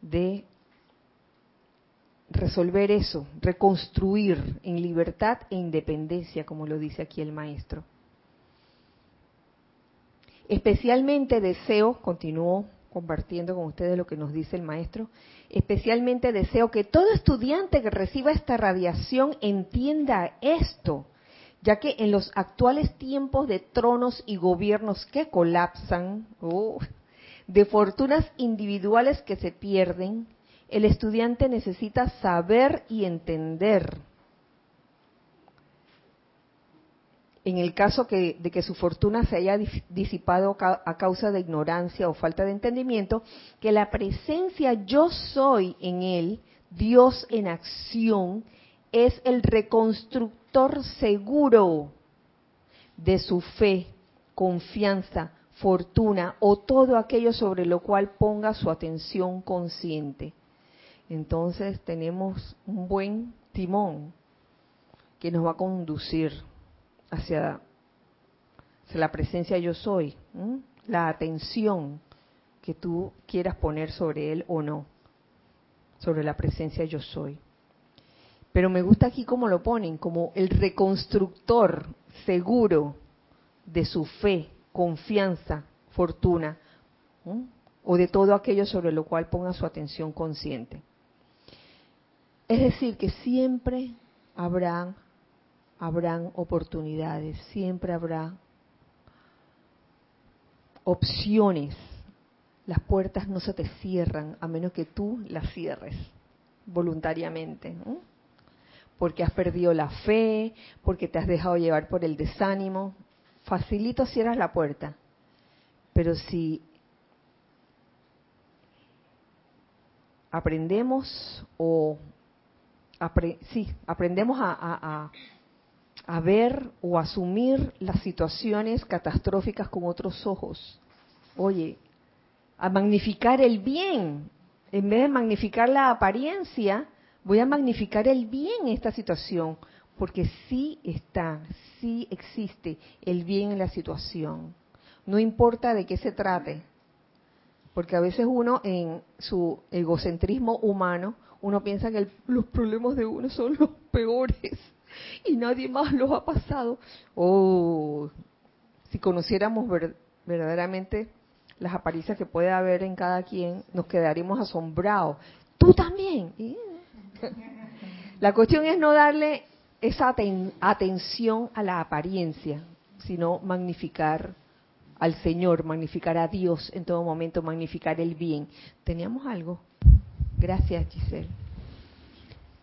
de resolver eso, reconstruir en libertad e independencia, como lo dice aquí el maestro. Especialmente deseo, continúo compartiendo con ustedes lo que nos dice el maestro, especialmente deseo que todo estudiante que reciba esta radiación entienda esto, ya que en los actuales tiempos de tronos y gobiernos que colapsan, de fortunas individuales que se pierden, el estudiante necesita saber y entender. En el caso de que su fortuna se haya disipado a causa de ignorancia o falta de entendimiento, que la presencia yo soy en él, Dios en acción, es el reconstructor seguro de su fe, confianza, fortuna o todo aquello sobre lo cual ponga su atención consciente. Entonces tenemos un buen timón que nos va a conducir hacia, la presencia yo soy, la atención que tú quieras poner sobre él o no, sobre la presencia yo soy. Pero me gusta aquí cómo lo ponen, como el reconstructor seguro de su fe, confianza, fortuna, o de todo aquello sobre lo cual ponga su atención consciente. Es decir, que siempre habrá habrán oportunidades, siempre habrá opciones. Las puertas no se te cierran a menos que tú las cierres voluntariamente. Porque has perdido la fe, porque te has dejado llevar por el desánimo. Facilito cierras la puerta. Pero si aprendemos o sí, aprendemos a, a ver o asumir las situaciones catastróficas con otros ojos. Oye, a magnificar el bien. En vez de magnificar la apariencia, voy a magnificar el bien en esta situación, porque sí está, sí existe el bien en la situación. No importa de qué se trate, porque a veces uno en su egocentrismo humano, uno piensa que los problemas de uno son los [LAUGHS] peores y nadie más los ha pasado. Oh, si conociéramos verdaderamente las apariencias que puede haber en cada quien, nos quedaríamos asombrados. Tú también. La cuestión es no darle esa atención a la apariencia, sino magnificar al Señor, magnificar a Dios en todo momento, magnificar el bien. ¿Teníamos algo? Gracias, Giselle.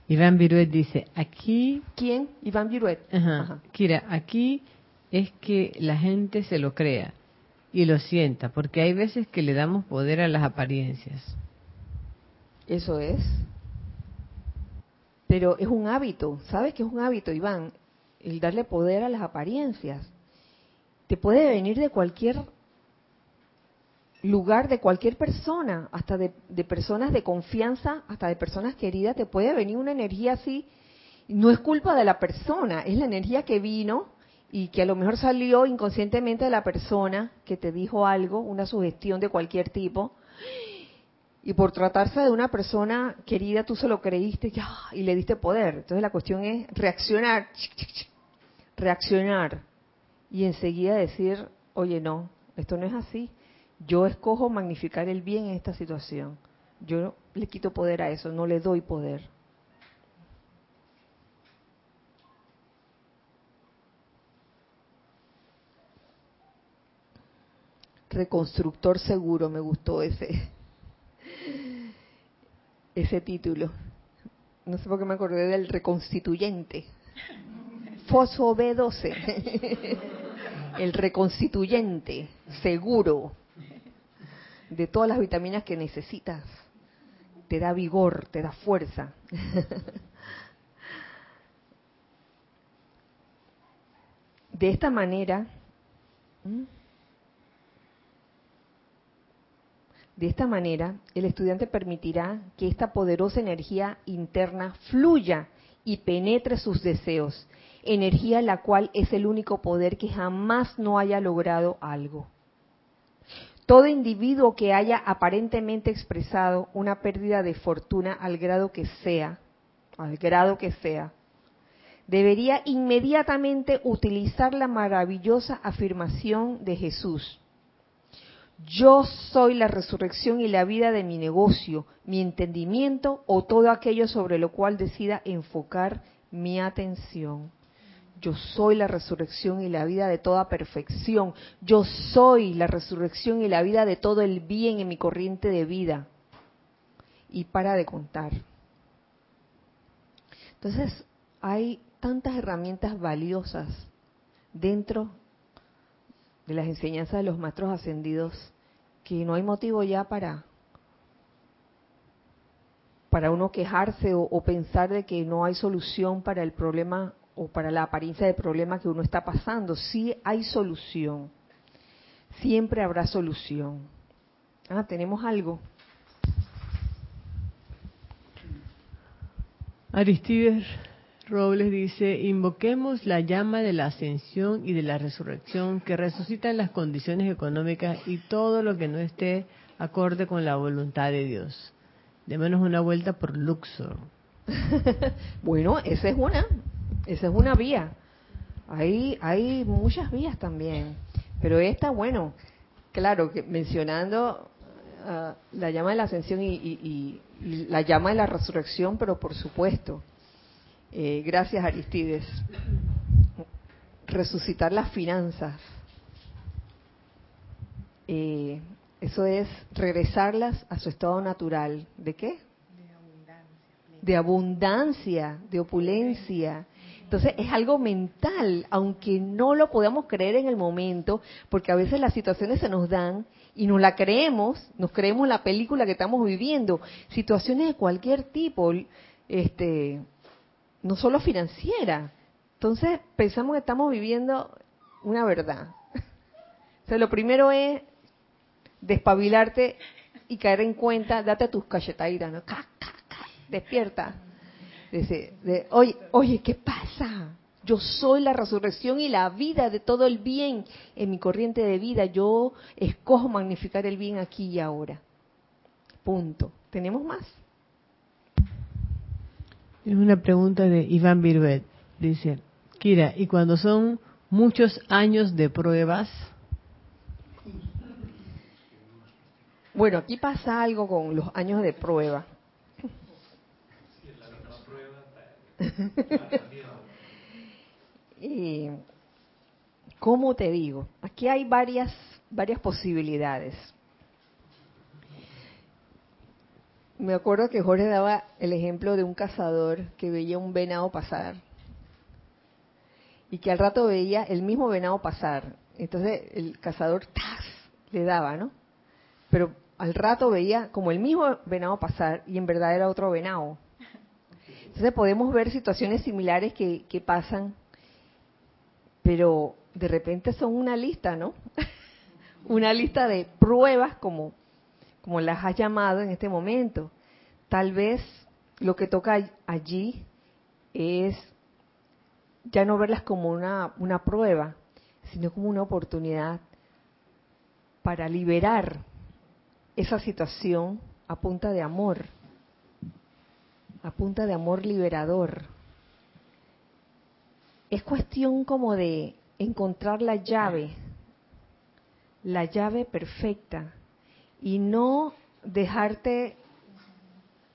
Iván Viruet dice, aquí... ¿Quién? Iván Viruet. Ajá. Kira, aquí es que la gente se lo crea y lo sienta, porque hay veces que le damos poder a las apariencias. Eso es. Pero es un hábito, ¿sabes que es un hábito, Iván? El darle poder a las apariencias. Te puede venir de cualquier lugar de cualquier persona, hasta de, personas de confianza, hasta de personas queridas, te puede venir una energía así. No es culpa de la persona, es la energía que vino y que a lo mejor salió inconscientemente de la persona que te dijo algo, una sugestión de cualquier tipo. Y por tratarse de una persona querida, tú se lo creíste y le diste poder. Entonces la cuestión es reaccionar, reaccionar y enseguida decir, oye, no, esto no es así yo escojo magnificar el bien en esta situación. Yo le quito poder a eso, no le doy poder. Reconstructor seguro, me gustó ese ese título. No sé por qué me acordé del reconstituyente. Fosfo B12. [LAUGHS] El reconstituyente, seguro de todas las vitaminas que necesitas. Te da vigor, te da fuerza. [LAUGHS] De esta manera, de esta manera, el estudiante permitirá que esta poderosa energía interna fluya y penetre sus deseos, energía la cual es el único poder que jamás no haya logrado algo. Todo individuo que haya aparentemente expresado una pérdida de fortuna al grado que sea, al grado que sea, debería inmediatamente utilizar la maravillosa afirmación de Jesús. Yo soy la resurrección y la vida de mi negocio, mi entendimiento o todo aquello sobre lo cual decida enfocar mi atención. Yo soy la resurrección y la vida de toda perfección. Yo soy la resurrección y la vida de todo el bien en mi corriente de vida. Y para de contar. Entonces, hay tantas herramientas valiosas dentro de las enseñanzas de los maestros ascendidos que no hay motivo ya para para uno quejarse o, o pensar de que no hay solución para el problema o para la apariencia de problema que uno está pasando. Sí hay solución. Siempre habrá solución. Ah, tenemos algo. Aristides Robles dice, invoquemos la llama de la ascensión y de la resurrección que resucitan las condiciones económicas y todo lo que no esté acorde con la voluntad de Dios. Démonos una vuelta por Luxor. [LAUGHS] bueno, esa es una, esa es una vía. Hay, hay muchas vías también, pero esta, bueno, claro, que mencionando ah, la llama de la ascensión y, y, y, la llama de la resurrección, pero por supuesto, eh, gracias Aristides, resucitar las finanzas. Eh, eso es regresarlas a su estado natural. ¿De qué? De abundancia, de opulencia. Entonces es algo mental, aunque no lo podamos creer en el momento, porque a veces las situaciones se nos dan y nos la creemos, nos creemos la película que estamos viviendo, situaciones de cualquier tipo, este, no solo financiera. Entonces pensamos que estamos viviendo una verdad. [LAUGHS] O sea, lo primero es despabilarte y caer en cuenta, date a tus cachetaditas, ¿no? despierta. de, oye, oye, ¿qué pasa? Yo soy la resurrección y la vida de todo el bien en mi corriente de vida. Yo escojo magnificar el bien aquí y ahora. Punto. ¿Tenemos más? Es una pregunta de Iván Viruet. Dice, Kira, ¿y cuando son muchos años de pruebas? Bueno, aquí pasa algo con los años de prueba. [LAUGHS] y, ¿Cómo te digo? Aquí hay varias, varias posibilidades. Me acuerdo que Jorge daba el ejemplo de un cazador que veía un venado pasar y que al rato veía el mismo venado pasar. Entonces el cazador ¡tas! le daba, ¿no? Pero al rato veía como el mismo venado pasar y en verdad era otro venado. Entonces podemos ver situaciones similares que, que pasan, pero de repente son una lista, ¿no? [LAUGHS] una lista de pruebas como como las has llamado en este momento. Tal vez lo que toca allí es ya no verlas como una, una prueba, sino como una oportunidad para liberar esa situación a punta de amor, a punta de amor liberador. Es cuestión como de encontrar la llave, la llave perfecta y no dejarte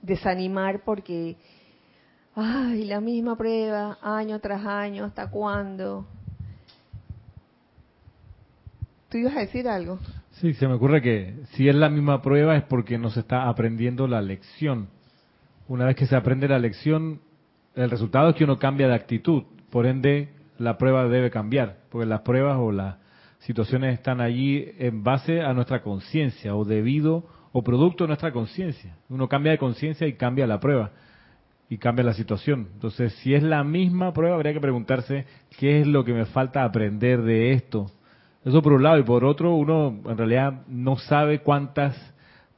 desanimar porque, ay, la misma prueba, año tras año, ¿hasta cuándo? ¿Tú ibas a decir algo? Sí, se me ocurre que si es la misma prueba es porque no se está aprendiendo la lección. Una vez que se aprende la lección, el resultado es que uno cambia de actitud. Por ende, la prueba debe cambiar, porque las pruebas o la situaciones están allí en base a nuestra conciencia o debido o producto de nuestra conciencia. Uno cambia de conciencia y cambia la prueba y cambia la situación. Entonces, si es la misma prueba, habría que preguntarse qué es lo que me falta aprender de esto. Eso por un lado y por otro, uno en realidad no sabe cuántas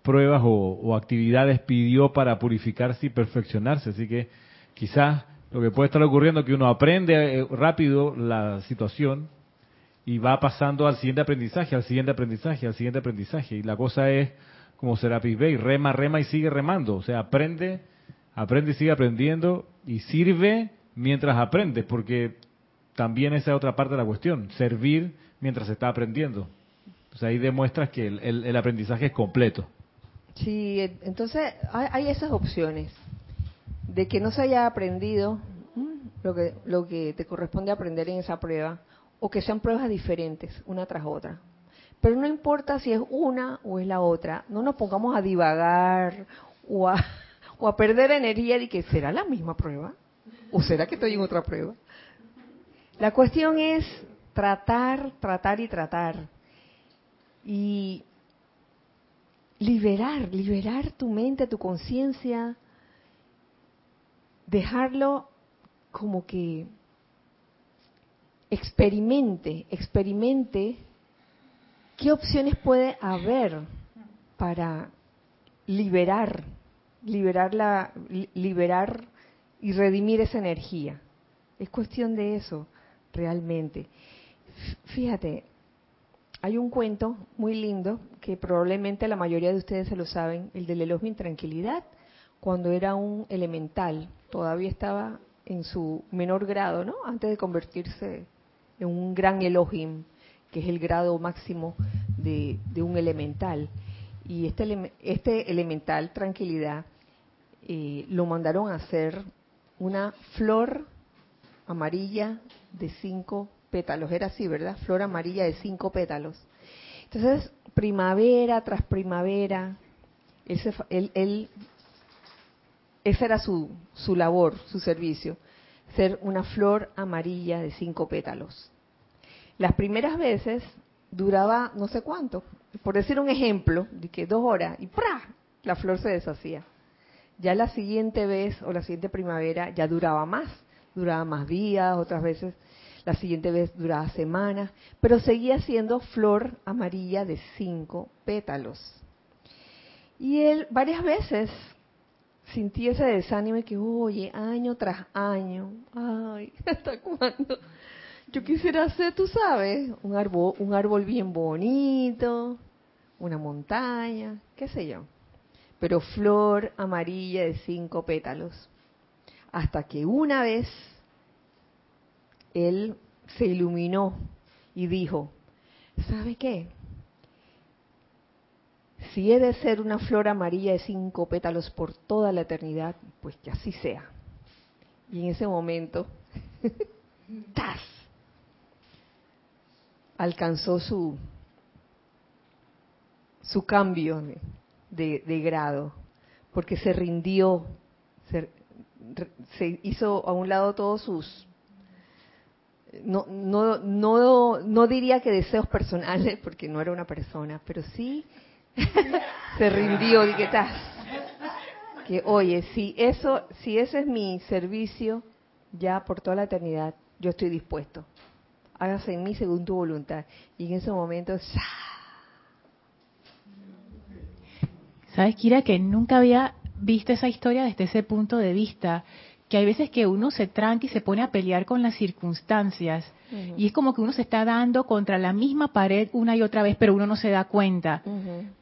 pruebas o, actividades pidió para purificarse y perfeccionarse. Así que quizás lo que puede estar ocurriendo es que uno aprende eh, rápido la situación, y va pasando al siguiente aprendizaje, al siguiente aprendizaje, al siguiente aprendizaje. Y la cosa es como Serapis Bey, rema, rema y sigue remando. O sea, aprende, aprende y sigue aprendiendo y sirve mientras aprendes, porque también esa es otra parte de la cuestión, servir mientras se está aprendiendo. O sea, ahí demuestras que el, el, aprendizaje es completo. Sí, entonces hay, hay, esas opciones de que no se haya aprendido lo que, lo que te corresponde aprender en esa prueba, o que sean pruebas diferentes, una tras otra. Pero no importa si es una o es la otra, no nos pongamos a divagar [LAUGHS] o a, perder energía de que será la misma prueba o será que estoy en otra prueba. La cuestión es tratar, tratar y tratar. Y liberar, liberar tu mente, tu conciencia dejarlo como que experimente, experimente qué opciones puede haber para liberar, liberar la, liberar y redimir esa energía. Es cuestión de eso, realmente. Fíjate, hay un cuento muy lindo que probablemente la mayoría de ustedes se lo saben, el del Elohim Tranquilidad, cuando era un elemental, todavía estaba en su menor grado, ¿no? Antes de convertirse un gran Elohim, que es el grado máximo de, un elemental. Y este, este elemental, tranquilidad, eh, lo mandaron a hacer una flor amarilla de cinco pétalos, era así, ¿verdad? Flor amarilla de cinco pétalos. Entonces, primavera tras primavera, él, él, esa era su, su labor, su servicio, ser una flor amarilla de cinco pétalos. Las primeras veces duraba no sé cuánto, por decir un ejemplo, de que dos horas y ¡pra! la flor se deshacía. Ya la siguiente vez o la siguiente primavera ya duraba más, duraba más días, otras veces la siguiente vez duraba semanas, pero seguía siendo flor amarilla de cinco pétalos. Y él varias veces sintió ese desánimo que, oye, año tras año, ay, [LAUGHS] ¿hasta cuándo? Yo quisiera hacer, tú sabes, un árbol, un árbol bien bonito, una montaña, qué sé yo. Pero flor amarilla de cinco pétalos. Hasta que una vez él se iluminó y dijo, ¿sabe qué? Si he de ser una flor amarilla de cinco pétalos por toda la eternidad, pues que así sea. Y en ese momento, [LAUGHS] ¡tas! Alcanzó su, su cambio de, grado, porque se rindió, se, se hizo a un lado todos sus no, no, no, no diría que deseos personales, porque no era una persona, pero sí [LAUGHS] se rindió, y que que oye, si eso, si ese es mi servicio ya por toda la eternidad, yo estoy dispuesto. Hágase en mí según tu voluntad. Y en ese momento, ¿sabes, Kira? Que nunca había visto esa historia desde ese punto de vista que hay veces que uno se tranca y se pone a pelear con las circunstancias y es como que uno se está dando contra la misma pared una y otra vez, pero uno no se da cuenta.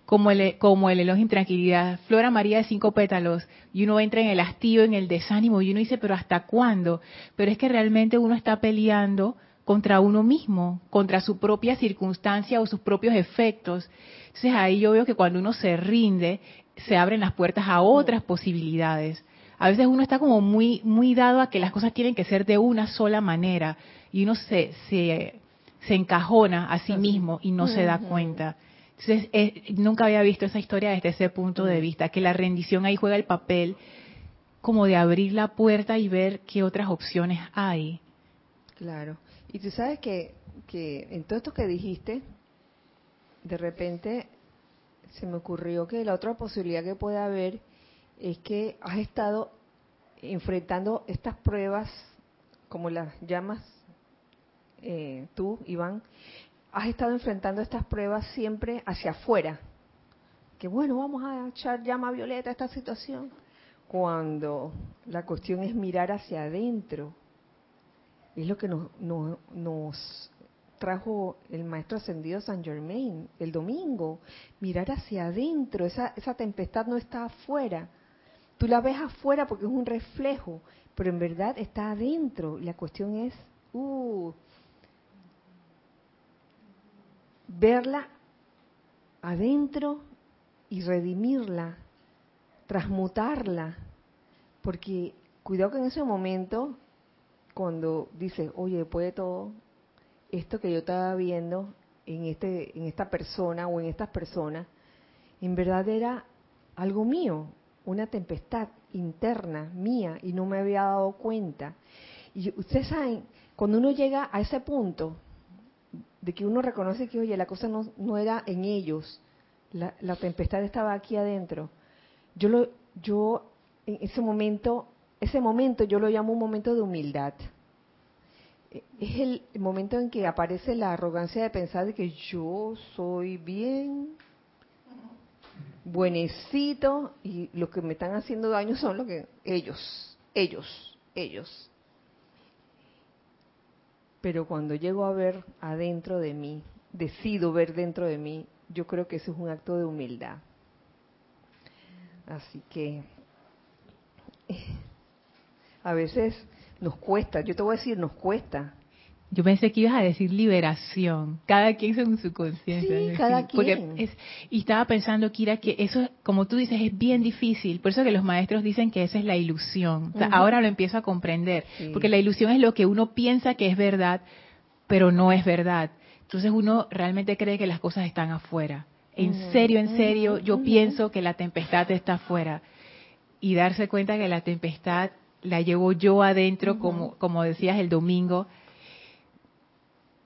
Como el como el elogio intranquilidad, Flora María de cinco pétalos y uno entra en el hastío, en el desánimo y uno dice, pero ¿hasta cuándo? Pero es que realmente uno está peleando contra uno mismo, contra su propia circunstancia o sus propios efectos. Entonces ahí yo veo que cuando uno se rinde, se abren las puertas a otras posibilidades a veces uno está como muy, muy dado a que las cosas tienen que ser de una sola manera y uno se, se, encajona a sí mismo y no se da cuenta. Entonces, nunca había visto esa historia desde ese punto de vista, que la rendición ahí juega el papel como de abrir la puerta y ver qué otras opciones hay. Claro. Y tú sabes que, que en todo esto que dijiste, de repente se me ocurrió que la otra posibilidad que puede haber es que has estado enfrentando estas pruebas, como las llamas eh, tú, Iván, has estado enfrentando estas pruebas siempre hacia afuera. Que bueno, vamos a echar llama violeta a esta situación. Cuando la cuestión es mirar hacia adentro. Es lo que nos, nos trajo el maestro ascendido San Germain el domingo. Mirar hacia adentro. Esa, esa tempestad no está afuera Tú la ves afuera porque es un reflejo, pero en verdad está adentro. La cuestión es, uh, verla adentro y redimirla, transmutarla. Porque cuidado que en ese momento, cuando dices, oye, después de todo, esto que yo estaba viendo en, este, en esta persona o en estas personas, en verdad era algo mío, una tempestad interna mía y no me había dado cuenta. Y ustedes saben, cuando uno llega a ese punto de que uno reconoce que, oye, la cosa no, no era en ellos, la, la, tempestad estaba aquí adentro, yo, lo, yo en ese momento ese momento yo lo llamo un momento de humildad. E, es el momento en que aparece la arrogancia de pensar de que yo soy bien buenecito y lo que me están haciendo daño son lo que ellos, ellos, ellos. Pero cuando llego a ver adentro de mí, decido ver dentro de mí, yo creo que eso es un acto de humildad. Así que a veces nos cuesta, yo te voy a decir, nos cuesta. Yo pensé que ibas a decir liberación, cada quien según su conciencia. Sí, cada quien. Es, y estaba pensando, Kira, que eso, como tú dices, es bien difícil. Por eso que los maestros dicen que esa es la ilusión. Ahora lo empiezo a comprender, porque la ilusión es lo que uno piensa que es verdad, pero no es verdad. Entonces uno realmente cree que las cosas están afuera. En serio, en serio, yo pienso que la tempestad está afuera. Y darse cuenta que la tempestad la llevo yo adentro, como, como decías el domingo.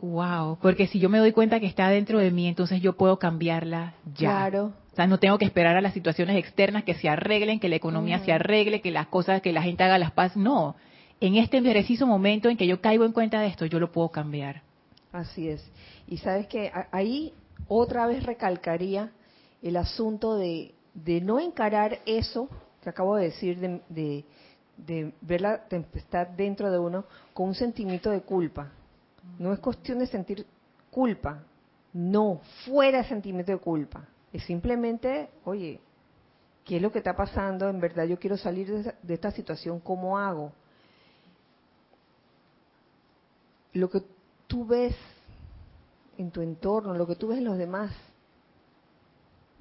Wow, porque si yo me doy cuenta que está dentro de mí, entonces yo puedo cambiarla ya. Claro. O sea, no tengo que esperar a las situaciones externas que se arreglen, que la economía se arregle, que las cosas, que la gente haga las paz. No. En este preciso momento en que yo caigo en cuenta de esto, yo lo puedo cambiar. Así es. Y sabes que ahí otra vez recalcaría el asunto de, de no encarar eso que acabo de decir de, de ver la tempestad dentro de uno con un sentimiento de culpa. No es cuestión de sentir culpa, no, fuera de sentimiento de culpa. Es simplemente, oye, ¿qué es lo que está pasando? En verdad yo quiero salir de, esta situación, ¿cómo hago? Lo que tú ves en tu entorno, lo que tú ves en los demás,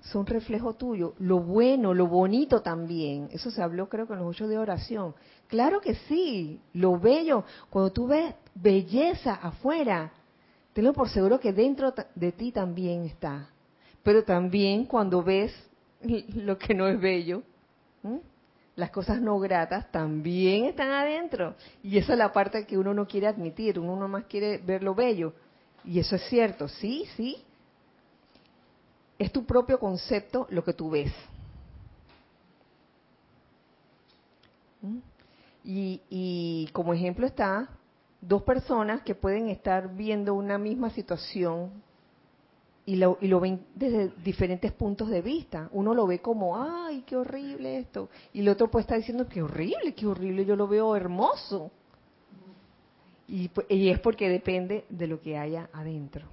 son reflejo tuyo. Lo bueno, lo bonito también. Eso se habló creo que en los ocho de oración. Claro que sí, lo bello. Cuando tú ves belleza afuera, tenlo por seguro que dentro de ti también está. Pero también cuando ves [LAUGHS] lo que no es bello, las cosas no gratas también están adentro. Y esa es la parte que uno no quiere admitir, uno nomás quiere ver lo bello. Y eso es cierto, sí, sí, es tu propio concepto lo que tú ves. ¿Mm? Y, como ejemplo está dos personas que pueden estar viendo una misma situación y lo, y lo ven desde diferentes puntos de vista. Uno lo ve como, ay, qué horrible esto. Y el otro puede estar diciendo, qué horrible, qué horrible, yo lo veo hermoso. Y, y es porque depende de lo que haya adentro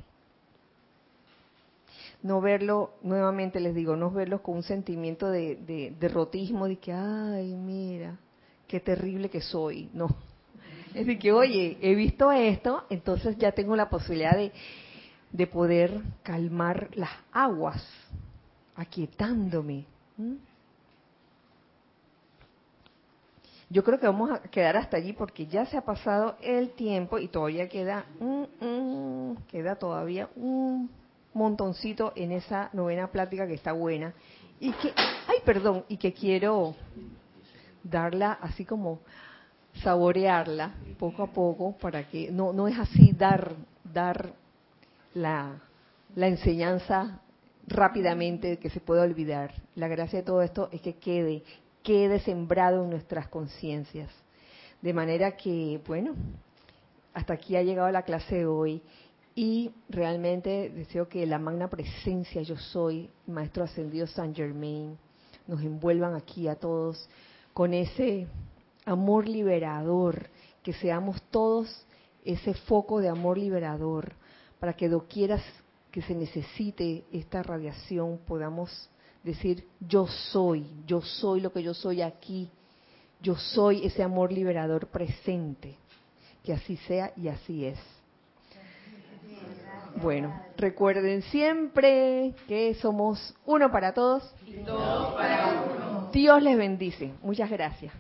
no verlo, nuevamente les digo, no verlo con un sentimiento de, derrotismo, de que, ay, mira, qué terrible que soy. No. Es decir, que, oye, he visto esto, entonces ya tengo la posibilidad de, de poder calmar las aguas, aquietándome. Yo creo que vamos a quedar hasta allí porque ya se ha pasado el tiempo y todavía queda, queda todavía un montoncito en esa novena plática que está buena y que, ay, perdón, y que quiero darla así como saborearla poco a poco para que no no es así dar dar la, la enseñanza rápidamente que se pueda olvidar. La gracia de todo esto es que quede quede sembrado en nuestras conciencias. De manera que, bueno, hasta aquí ha llegado la clase de hoy y realmente deseo que la magna presencia yo soy, Maestro Ascendido San Germain, nos envuelvan aquí a todos con ese amor liberador, que seamos todos ese foco de amor liberador, para que doquiera que se necesite esta radiación podamos decir yo soy, yo soy lo que yo soy aquí, yo soy ese amor liberador presente, que así sea y así es. Bueno, recuerden siempre que somos uno para todos y todos para uno. Dios les bendice. Muchas gracias.